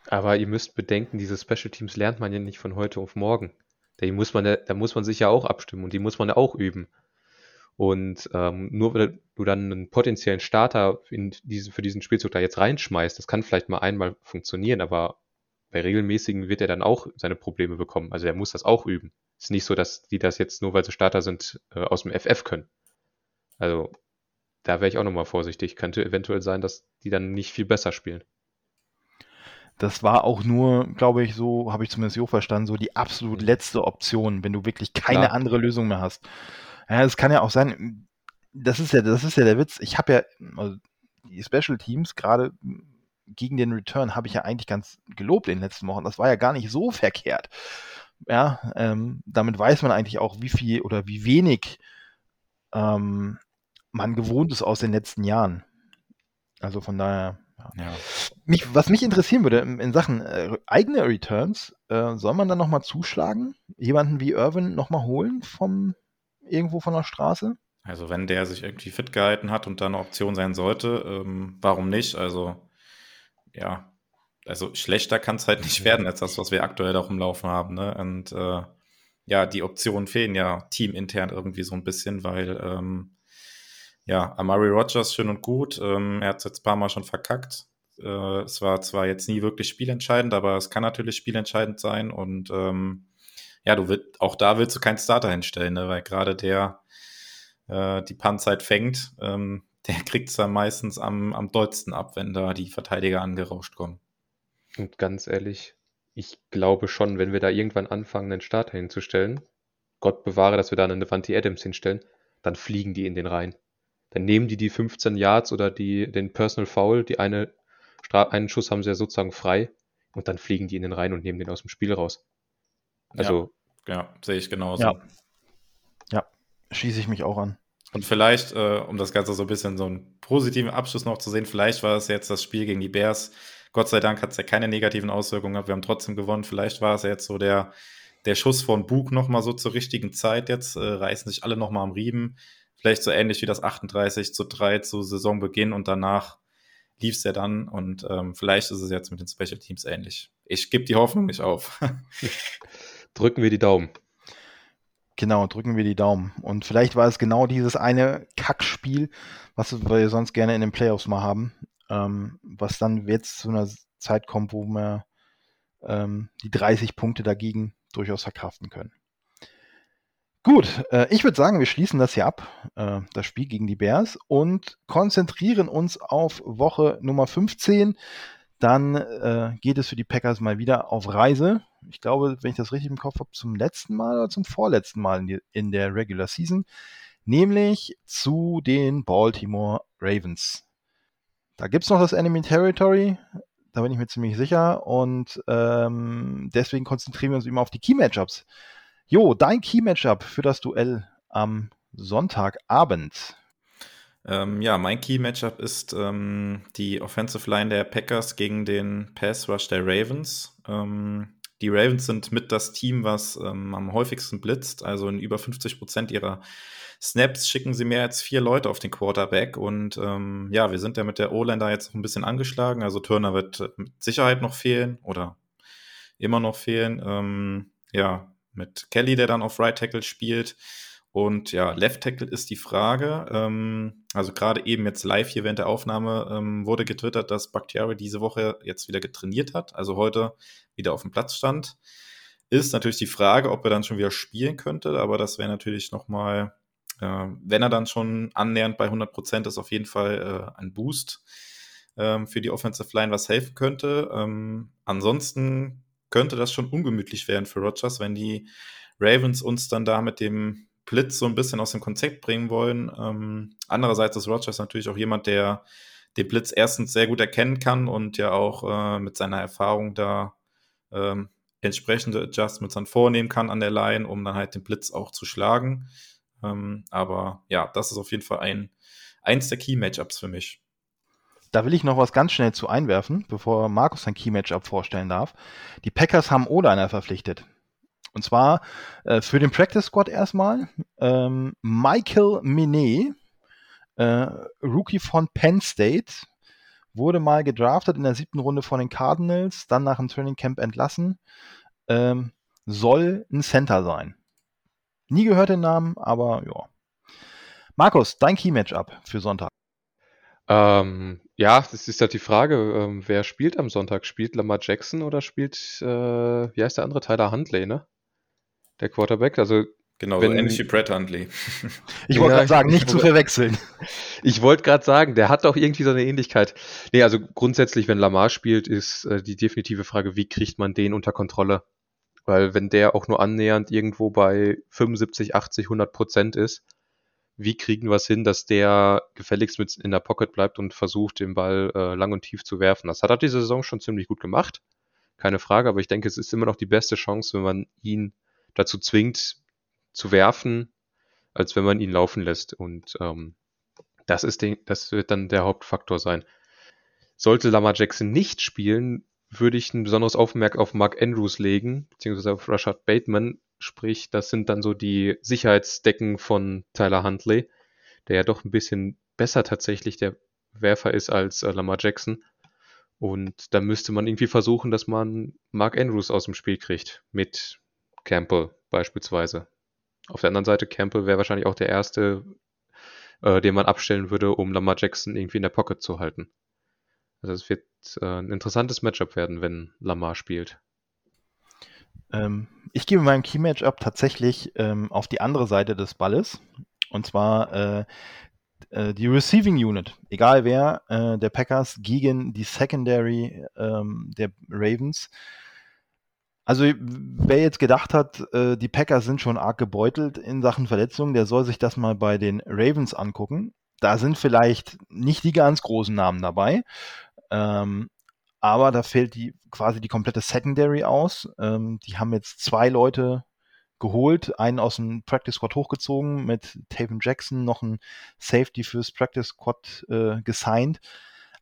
Aber ihr müsst bedenken, diese Special Teams lernt man ja nicht von heute auf morgen. Da muss man, da muss man sich ja auch abstimmen und die muss man ja auch üben. Und ähm, nur weil du dann einen potenziellen Starter in diese, für diesen Spielzug da jetzt reinschmeißt, das kann vielleicht mal einmal funktionieren, aber bei regelmäßigen wird er dann auch seine Probleme bekommen. Also er muss das auch üben. Es ist nicht so, dass die das jetzt nur, weil sie Starter sind, äh, aus dem FF können. Also da wäre ich auch nochmal vorsichtig. Könnte eventuell sein, dass die dann nicht viel besser spielen. Das war auch nur, glaube ich, so, habe ich zumindest so verstanden, so die absolut mhm. letzte Option, wenn du wirklich keine Klar. andere Lösung mehr hast. Ja, es kann ja auch sein, das ist ja, das ist ja der Witz. Ich habe ja, also die Special Teams, gerade gegen den Return, habe ich ja eigentlich ganz gelobt in den letzten Wochen. Das war ja gar nicht so verkehrt. Ja, ähm, damit weiß man eigentlich auch, wie viel oder wie wenig ähm, man gewohnt ist aus den letzten Jahren. Also von daher. Ja. Ja. Mich, was mich interessieren würde in, in Sachen äh, eigene Returns, äh, soll man dann nochmal zuschlagen? Jemanden wie Irvin nochmal holen vom irgendwo von der Straße? Also wenn der sich irgendwie fit gehalten hat und da eine Option sein sollte, ähm, warum nicht? Also ja, also schlechter kann es halt nicht werden als das, was wir aktuell da rumlaufen haben. Ne? Und äh, ja, die Optionen fehlen ja teamintern irgendwie so ein bisschen, weil ähm, ja, Amari Rogers schön und gut, ähm, er hat es jetzt ein paar Mal schon verkackt. Äh, es war zwar jetzt nie wirklich spielentscheidend, aber es kann natürlich spielentscheidend sein. Und ähm, ja, du willst, auch da willst du keinen Starter hinstellen, ne? weil gerade der äh, die Panzeit fängt, ähm, der kriegt es dann meistens am, am dollsten ab, wenn da die Verteidiger angerauscht kommen. Und ganz ehrlich, ich glaube schon, wenn wir da irgendwann anfangen, einen Starter hinzustellen, Gott bewahre, dass wir da einen Devante Adams hinstellen, dann fliegen die in den Reihen. Dann nehmen die die 15 Yards oder die, den Personal Foul, die eine, einen Schuss haben sie ja sozusagen frei und dann fliegen die in den Reihen und nehmen den aus dem Spiel raus. Also. Ja, ja sehe ich genauso. Ja. ja, schieße ich mich auch an. Und vielleicht, äh, um das Ganze so ein bisschen so einen positiven Abschluss noch zu sehen, vielleicht war es jetzt das Spiel gegen die Bears. Gott sei Dank hat es ja keine negativen Auswirkungen gehabt. Wir haben trotzdem gewonnen. Vielleicht war es ja jetzt so der, der Schuss von Bug nochmal so zur richtigen Zeit. Jetzt äh, reißen sich alle nochmal am Riemen. Vielleicht so ähnlich wie das 38 zu 3 zu Saisonbeginn und danach lief es ja dann. Und ähm, vielleicht ist es jetzt mit den Special Teams ähnlich. Ich gebe die Hoffnung nicht auf. Drücken wir die Daumen. Genau, drücken wir die Daumen. Und vielleicht war es genau dieses eine Kackspiel, was wir sonst gerne in den Playoffs mal haben, ähm, was dann jetzt zu einer Zeit kommt, wo wir ähm, die 30 Punkte dagegen durchaus verkraften können. Gut, äh, ich würde sagen, wir schließen das hier ab, äh, das Spiel gegen die Bears, und konzentrieren uns auf Woche Nummer 15. Dann äh, geht es für die Packers mal wieder auf Reise ich glaube, wenn ich das richtig im Kopf habe, zum letzten Mal oder zum vorletzten Mal in, die, in der Regular Season, nämlich zu den Baltimore Ravens. Da gibt es noch das Enemy Territory, da bin ich mir ziemlich sicher und ähm, deswegen konzentrieren wir uns immer auf die Key Matchups. Jo, dein Key Matchup für das Duell am Sonntagabend. Ähm, ja, mein Key Matchup ist ähm, die Offensive Line der Packers gegen den Pass Rush der Ravens. Ähm, die Ravens sind mit das Team, was ähm, am häufigsten blitzt. Also in über 50 Prozent ihrer Snaps schicken sie mehr als vier Leute auf den Quarterback. Und ähm, ja, wir sind ja mit der O-Line jetzt noch ein bisschen angeschlagen. Also Turner wird äh, mit Sicherheit noch fehlen oder immer noch fehlen. Ähm, ja, mit Kelly, der dann auf Right Tackle spielt. Und ja, Left Tackle ist die Frage. Ähm, also gerade eben jetzt live hier während der Aufnahme ähm, wurde getwittert, dass Bakhtiari diese Woche jetzt wieder getrainiert hat, also heute wieder auf dem Platz stand. Ist natürlich die Frage, ob er dann schon wieder spielen könnte, aber das wäre natürlich nochmal, äh, wenn er dann schon annähernd bei 100 Prozent ist, auf jeden Fall äh, ein Boost ähm, für die Offensive Line, was helfen könnte. Ähm, ansonsten könnte das schon ungemütlich werden für Rogers, wenn die Ravens uns dann da mit dem Blitz so ein bisschen aus dem Konzept bringen wollen. Ähm, andererseits ist Rogers natürlich auch jemand, der den Blitz erstens sehr gut erkennen kann und ja auch äh, mit seiner Erfahrung da ähm, entsprechende Adjustments dann vornehmen kann an der Line, um dann halt den Blitz auch zu schlagen. Ähm, aber ja, das ist auf jeden Fall ein, eins der Key-Matchups für mich. Da will ich noch was ganz schnell zu einwerfen, bevor Markus sein Key-Matchup vorstellen darf. Die Packers haben O-Liner verpflichtet. Und zwar äh, für den Practice Squad erstmal ähm, Michael Minet, äh, Rookie von Penn State, wurde mal gedraftet in der siebten Runde von den Cardinals, dann nach dem Training Camp entlassen, ähm, soll ein Center sein. Nie gehört den Namen, aber ja. Markus, dein Key-Matchup für Sonntag. Ähm, ja, das ist halt die Frage, ähm, wer spielt am Sonntag? Spielt Lamar Jackson oder spielt, äh, wie heißt der andere, Tyler Huntley, ne? Der Quarterback. Also Genau, wenn, so ähnlich wie Brett Huntley. Ich wollte ja, gerade sagen, nicht zu verwechseln. Ich wollte gerade sagen, der hat doch irgendwie so eine Ähnlichkeit. Nee, also grundsätzlich, wenn Lamar spielt, ist äh, die definitive Frage, wie kriegt man den unter Kontrolle? Weil wenn der auch nur annähernd irgendwo bei 75, 80, 100 Prozent ist, wie kriegen wir es hin, dass der gefälligst mit in der Pocket bleibt und versucht, den Ball äh, lang und tief zu werfen? Das hat er diese Saison schon ziemlich gut gemacht. Keine Frage, aber ich denke, es ist immer noch die beste Chance, wenn man ihn dazu zwingt, zu werfen, als wenn man ihn laufen lässt. Und ähm, das, ist den, das wird dann der Hauptfaktor sein. Sollte Lamar Jackson nicht spielen, würde ich ein besonderes Augenmerk auf Mark Andrews legen, beziehungsweise auf Rashad Bateman. Sprich, das sind dann so die Sicherheitsdecken von Tyler Huntley, der ja doch ein bisschen besser tatsächlich der Werfer ist als äh, Lamar Jackson. Und da müsste man irgendwie versuchen, dass man Mark Andrews aus dem Spiel kriegt. Mit Campbell beispielsweise. Auf der anderen Seite, Campbell wäre wahrscheinlich auch der erste, äh, den man abstellen würde, um Lamar Jackson irgendwie in der Pocket zu halten. Also es wird äh, ein interessantes Matchup werden, wenn Lamar spielt. Ähm, ich gebe meinem Key-Matchup tatsächlich ähm, auf die andere Seite des Balles. Und zwar äh, äh, die Receiving Unit, egal wer, äh, der Packers gegen die Secondary ähm, der Ravens. Also wer jetzt gedacht hat, äh, die Packers sind schon arg gebeutelt in Sachen Verletzungen, der soll sich das mal bei den Ravens angucken. Da sind vielleicht nicht die ganz großen Namen dabei, ähm, aber da fällt die quasi die komplette Secondary aus. Ähm, die haben jetzt zwei Leute geholt, einen aus dem Practice Squad hochgezogen, mit Taven Jackson noch ein Safety fürs Practice Squad äh, gesigned.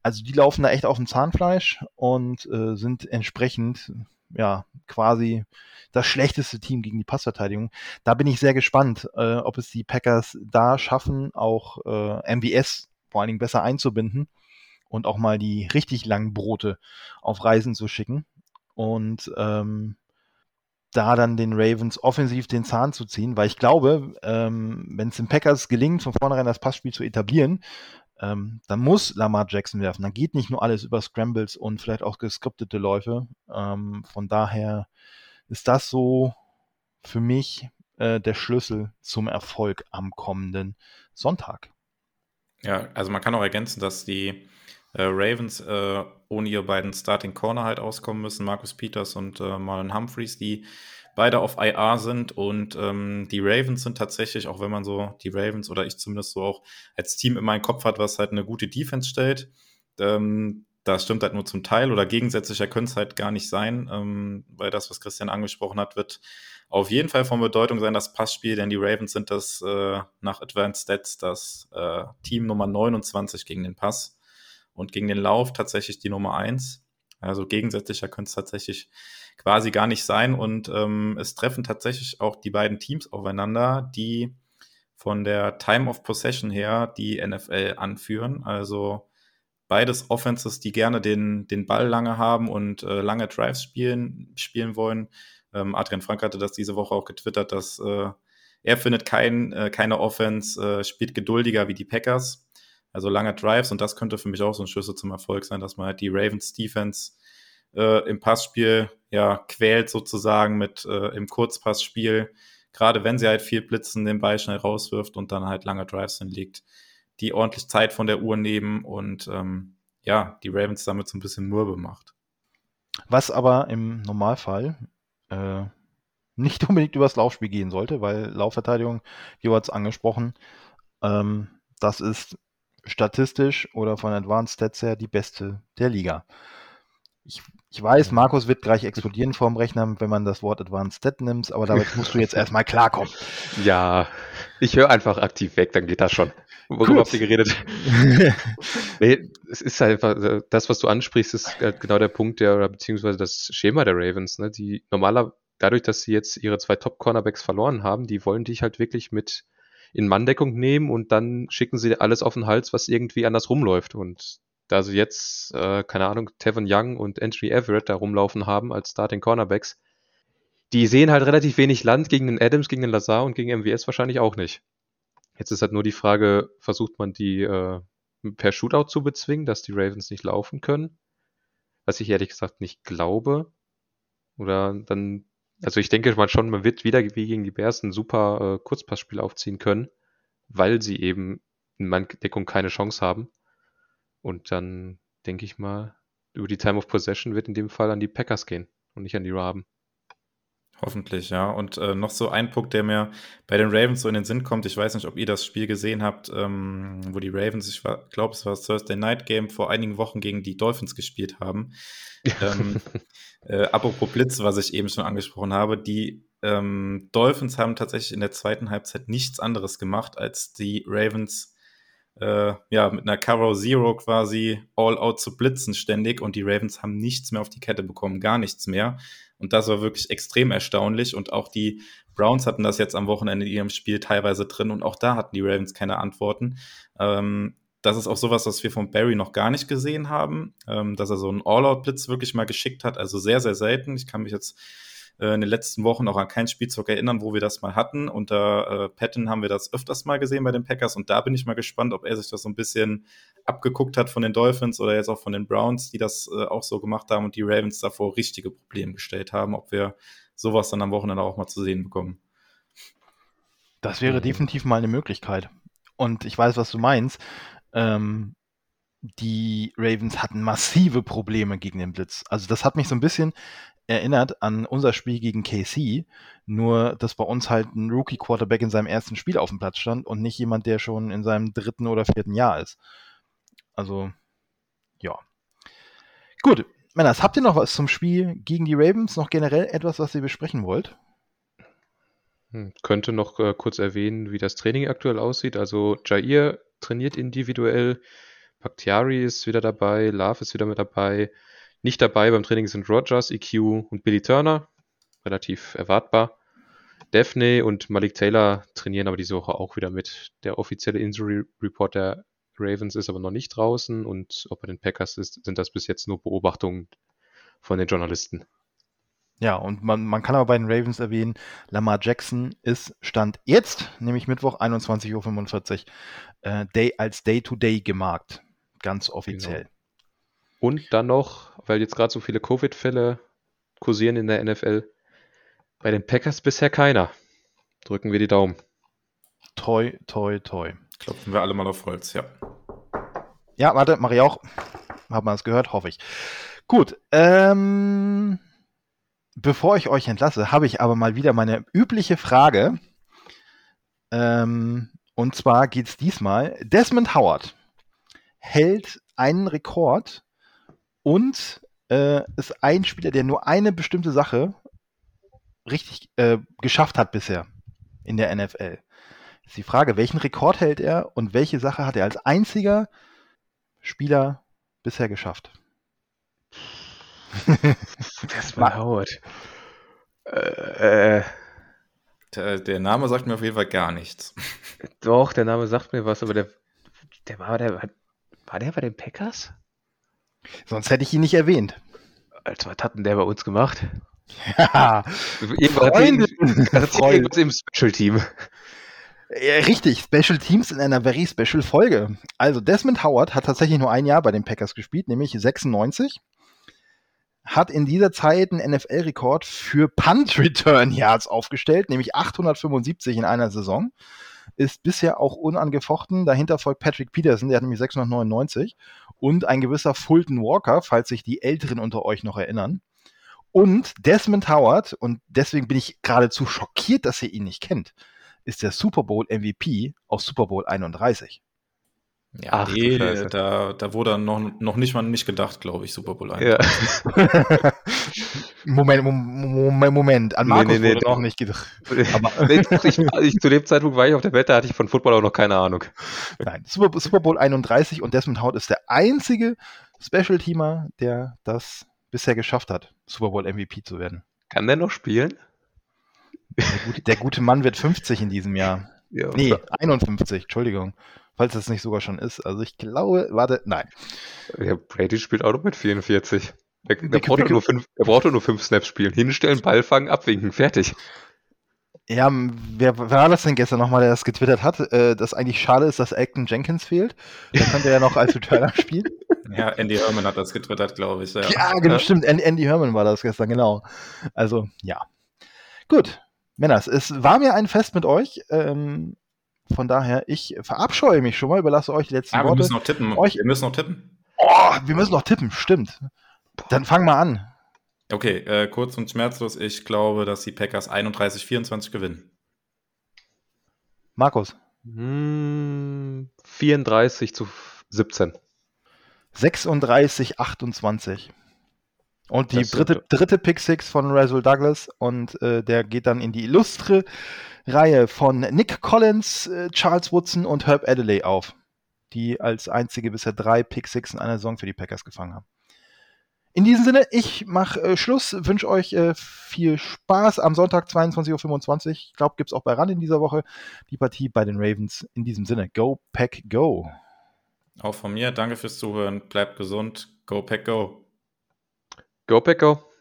Also die laufen da echt auf dem Zahnfleisch und äh, sind entsprechend ja quasi das schlechteste Team gegen die Passverteidigung. Da bin ich sehr gespannt, äh, ob es die Packers da schaffen, auch äh, MVS vor allen Dingen besser einzubinden und auch mal die richtig langen Brote auf Reisen zu schicken. Und ähm, da dann den Ravens offensiv den Zahn zu ziehen, weil ich glaube, ähm, wenn es den Packers gelingt, von vornherein das Passspiel zu etablieren, ähm, dann muss Lamar Jackson werfen. Dann geht nicht nur alles über Scrambles und vielleicht auch geskriptete Läufe. Ähm, von daher ist das so für mich äh, der Schlüssel zum Erfolg am kommenden Sonntag. Ja, also man kann auch ergänzen, dass die äh, Ravens äh, ohne ihre beiden Starting Corner halt auskommen müssen, Marcus Peters und äh, Marlon Humphreys, die beide auf IR sind und ähm, die Ravens sind tatsächlich, auch wenn man so die Ravens oder ich zumindest so auch als Team in meinem Kopf hat, was halt eine gute Defense stellt, ähm, das stimmt halt nur zum Teil oder gegensätzlicher könnte es halt gar nicht sein, ähm, weil das, was Christian angesprochen hat, wird auf jeden Fall von Bedeutung sein, das Passspiel, denn die Ravens sind das äh, nach Advanced Stats das äh, Team Nummer 29 gegen den Pass und gegen den Lauf tatsächlich die Nummer eins. Also gegensätzlicher könnte es tatsächlich quasi gar nicht sein. Und ähm, es treffen tatsächlich auch die beiden Teams aufeinander, die von der Time of Possession her die NFL anführen. Also beides Offenses, die gerne den, den Ball lange haben und äh, lange Drives spielen, spielen wollen. Ähm, Adrian Frank hatte das diese Woche auch getwittert, dass äh, er findet kein, äh, keine Offense, äh, spielt geduldiger wie die Packers. Also lange Drives und das könnte für mich auch so ein Schlüssel zum Erfolg sein, dass man halt die Ravens Defense äh, im Passspiel ja quält sozusagen mit äh, im Kurzpassspiel, gerade wenn sie halt viel blitzen, den Ball schnell rauswirft und dann halt lange Drives hinlegt, die ordentlich Zeit von der Uhr nehmen und ähm, ja, die Ravens damit so ein bisschen mürbe macht. Was aber im Normalfall äh, nicht unbedingt übers Laufspiel gehen sollte, weil Laufverteidigung, wie war es angesprochen, ähm, das ist statistisch oder von Advanced Stats her die beste der Liga. Ich, ich weiß, Markus wird gleich explodieren vorm Rechner, wenn man das Wort Advanced Stat nimmt, aber damit musst du jetzt erstmal klarkommen. Ja, ich höre einfach aktiv weg, dann geht das schon. Worüber habt ihr geredet? nee, es ist halt einfach, das, was du ansprichst, ist halt genau der Punkt, der, oder beziehungsweise das Schema der Ravens, ne? Die normaler, dadurch, dass sie jetzt ihre zwei Top-Cornerbacks verloren haben, die wollen dich halt wirklich mit in Manndeckung nehmen und dann schicken sie alles auf den Hals, was irgendwie anders rumläuft. Und da sie jetzt, äh, keine Ahnung, Tevin Young und Entry Everett da rumlaufen haben als Starting Cornerbacks, die sehen halt relativ wenig Land gegen den Adams, gegen den Lazar und gegen MWS wahrscheinlich auch nicht. Jetzt ist halt nur die Frage, versucht man die äh, per Shootout zu bezwingen, dass die Ravens nicht laufen können? Was ich ehrlich gesagt nicht glaube. Oder dann also ich denke mal schon, man wird wieder wie gegen die Bears ein super äh, Kurzpassspiel aufziehen können, weil sie eben in Manndeckung keine Chance haben. Und dann denke ich mal, über die Time of Possession wird in dem Fall an die Packers gehen und nicht an die Raben. Hoffentlich, ja. Und äh, noch so ein Punkt, der mir bei den Ravens so in den Sinn kommt. Ich weiß nicht, ob ihr das Spiel gesehen habt, ähm, wo die Ravens, ich glaube, es war das Thursday Night Game, vor einigen Wochen gegen die Dolphins gespielt haben. ähm, äh, apropos Blitz, was ich eben schon angesprochen habe, die ähm, Dolphins haben tatsächlich in der zweiten Halbzeit nichts anderes gemacht, als die Ravens äh, ja, mit einer Cover Zero quasi all out zu blitzen ständig und die Ravens haben nichts mehr auf die Kette bekommen, gar nichts mehr. Und das war wirklich extrem erstaunlich. Und auch die Browns hatten das jetzt am Wochenende in ihrem Spiel teilweise drin und auch da hatten die Ravens keine Antworten. Ähm, das ist auch sowas, was wir von Barry noch gar nicht gesehen haben, ähm, dass er so einen All-Out-Blitz wirklich mal geschickt hat. Also sehr, sehr selten. Ich kann mich jetzt in den letzten Wochen auch an keinen Spielzug erinnern, wo wir das mal hatten. Unter äh, Patton haben wir das öfters mal gesehen bei den Packers und da bin ich mal gespannt, ob er sich das so ein bisschen abgeguckt hat von den Dolphins oder jetzt auch von den Browns, die das äh, auch so gemacht haben und die Ravens davor richtige Probleme gestellt haben, ob wir sowas dann am Wochenende auch mal zu sehen bekommen. Das wäre mhm. definitiv mal eine Möglichkeit. Und ich weiß, was du meinst. Ähm, die Ravens hatten massive Probleme gegen den Blitz. Also das hat mich so ein bisschen erinnert an unser Spiel gegen KC, nur dass bei uns halt ein Rookie-Quarterback in seinem ersten Spiel auf dem Platz stand und nicht jemand, der schon in seinem dritten oder vierten Jahr ist. Also, ja. Gut, Männers, habt ihr noch was zum Spiel gegen die Ravens? Noch generell etwas, was ihr besprechen wollt? Hm, könnte noch äh, kurz erwähnen, wie das Training aktuell aussieht. Also Jair trainiert individuell, Bakhtiari ist wieder dabei, Love ist wieder mit dabei. Nicht dabei beim Training sind Rogers, EQ und Billy Turner. Relativ erwartbar. Daphne und Malik Taylor trainieren aber diese Woche auch wieder mit. Der offizielle Injury Report der Ravens ist aber noch nicht draußen und ob bei den Packers ist, sind das bis jetzt nur Beobachtungen von den Journalisten. Ja, und man, man kann aber bei den Ravens erwähnen, Lamar Jackson ist Stand jetzt, nämlich Mittwoch 21.45 Uhr, äh, Day, als Day-to-Day -Day gemarkt. Ganz offiziell. Genau. Und dann noch, weil jetzt gerade so viele Covid-Fälle kursieren in der NFL, bei den Packers bisher keiner. Drücken wir die Daumen. Toi, toi, toi. Klopfen wir alle mal auf Holz, ja. Ja, warte, mache ich auch. Hat man es gehört, hoffe ich. Gut, ähm, bevor ich euch entlasse, habe ich aber mal wieder meine übliche Frage. Ähm, und zwar geht es diesmal, Desmond Howard hält einen Rekord und äh, ist ein Spieler, der nur eine bestimmte Sache richtig äh, geschafft hat bisher in der NFL. Ist die Frage, welchen Rekord hält er und welche Sache hat er als einziger Spieler bisher geschafft? das war Howard. Äh, äh, der, der, Name sagt mir auf jeden Fall gar nichts. Doch, der Name sagt mir was, aber der, der war der war der bei den Packers? Sonst hätte ich ihn nicht erwähnt. Als was hat denn der bei uns gemacht? Ja, irgendwas, irgendwas im Special Team. Ja, richtig, Special Teams in einer very special Folge. Also Desmond Howard hat tatsächlich nur ein Jahr bei den Packers gespielt, nämlich 96. Hat in dieser Zeit einen NFL-Rekord für Punt Return Yards aufgestellt, nämlich 875 in einer Saison ist bisher auch unangefochten. Dahinter folgt Patrick Peterson, der hat nämlich 699 und ein gewisser Fulton Walker, falls sich die Älteren unter euch noch erinnern. Und Desmond Howard, und deswegen bin ich geradezu schockiert, dass ihr ihn nicht kennt, ist der Super Bowl MVP aus Super Bowl 31. Ja, Ach, nee, da, da wurde noch, noch nicht mal nicht gedacht, glaube ich, Super Bowl 1. Ja. Moment, Moment, Moment. An Markus nee, nee, wurde nee, noch nicht gedacht. Aber ich, ich, zu dem Zeitpunkt war ich auf der Wette, hatte ich von Football auch noch keine Ahnung. Nein, Super, Super Bowl 31 und Desmond Howard ist der einzige Special-Teamer, der das bisher geschafft hat, Super Bowl MVP zu werden. Kann der noch spielen? Der gute, der gute Mann wird 50 in diesem Jahr. Ja, nee, 51, Entschuldigung falls es nicht sogar schon ist. Also ich glaube, warte, nein. Ja, Brady spielt auch noch mit 44. Der, der, braucht nur fünf, der braucht nur fünf Snaps spielen. Hinstellen, Ball fangen, abwinken, fertig. Ja, wer, wer war das denn gestern nochmal, der das getwittert hat, äh, dass eigentlich schade ist, dass Acton Jenkins fehlt? Der könnte ja noch als Returner spielen. Ja, Andy Herman hat das getwittert, glaube ich. Ja, ja genau, ja. stimmt. Andy, Andy Herman war das gestern, genau. Also, ja. Gut, Männers, es war mir ein Fest mit euch. Ähm, von daher, ich verabscheue mich schon mal, überlasse euch die letzten ah, Worte. Wir müssen noch tippen. Euch, wir müssen noch tippen. Oh, wir müssen noch tippen, stimmt. Dann fang mal an. Okay, äh, kurz und schmerzlos. Ich glaube, dass die Packers 31-24 gewinnen. Markus. Hm, 34 zu 17. 36, 28. Und die dritte, dritte Pick Six von Rasul Douglas und äh, der geht dann in die illustre Reihe von Nick Collins, äh, Charles Woodson und Herb Adelaide auf, die als einzige bisher drei Pick Six in einer Saison für die Packers gefangen haben. In diesem Sinne, ich mache äh, Schluss, wünsche euch äh, viel Spaß am Sonntag 22.25 Uhr. Ich glaube, gibt es auch bei RAN in dieser Woche die Partie bei den Ravens. In diesem Sinne, go Pack Go. Auch von mir, danke fürs Zuhören, bleibt gesund, go Pack Go. Go Pack Go.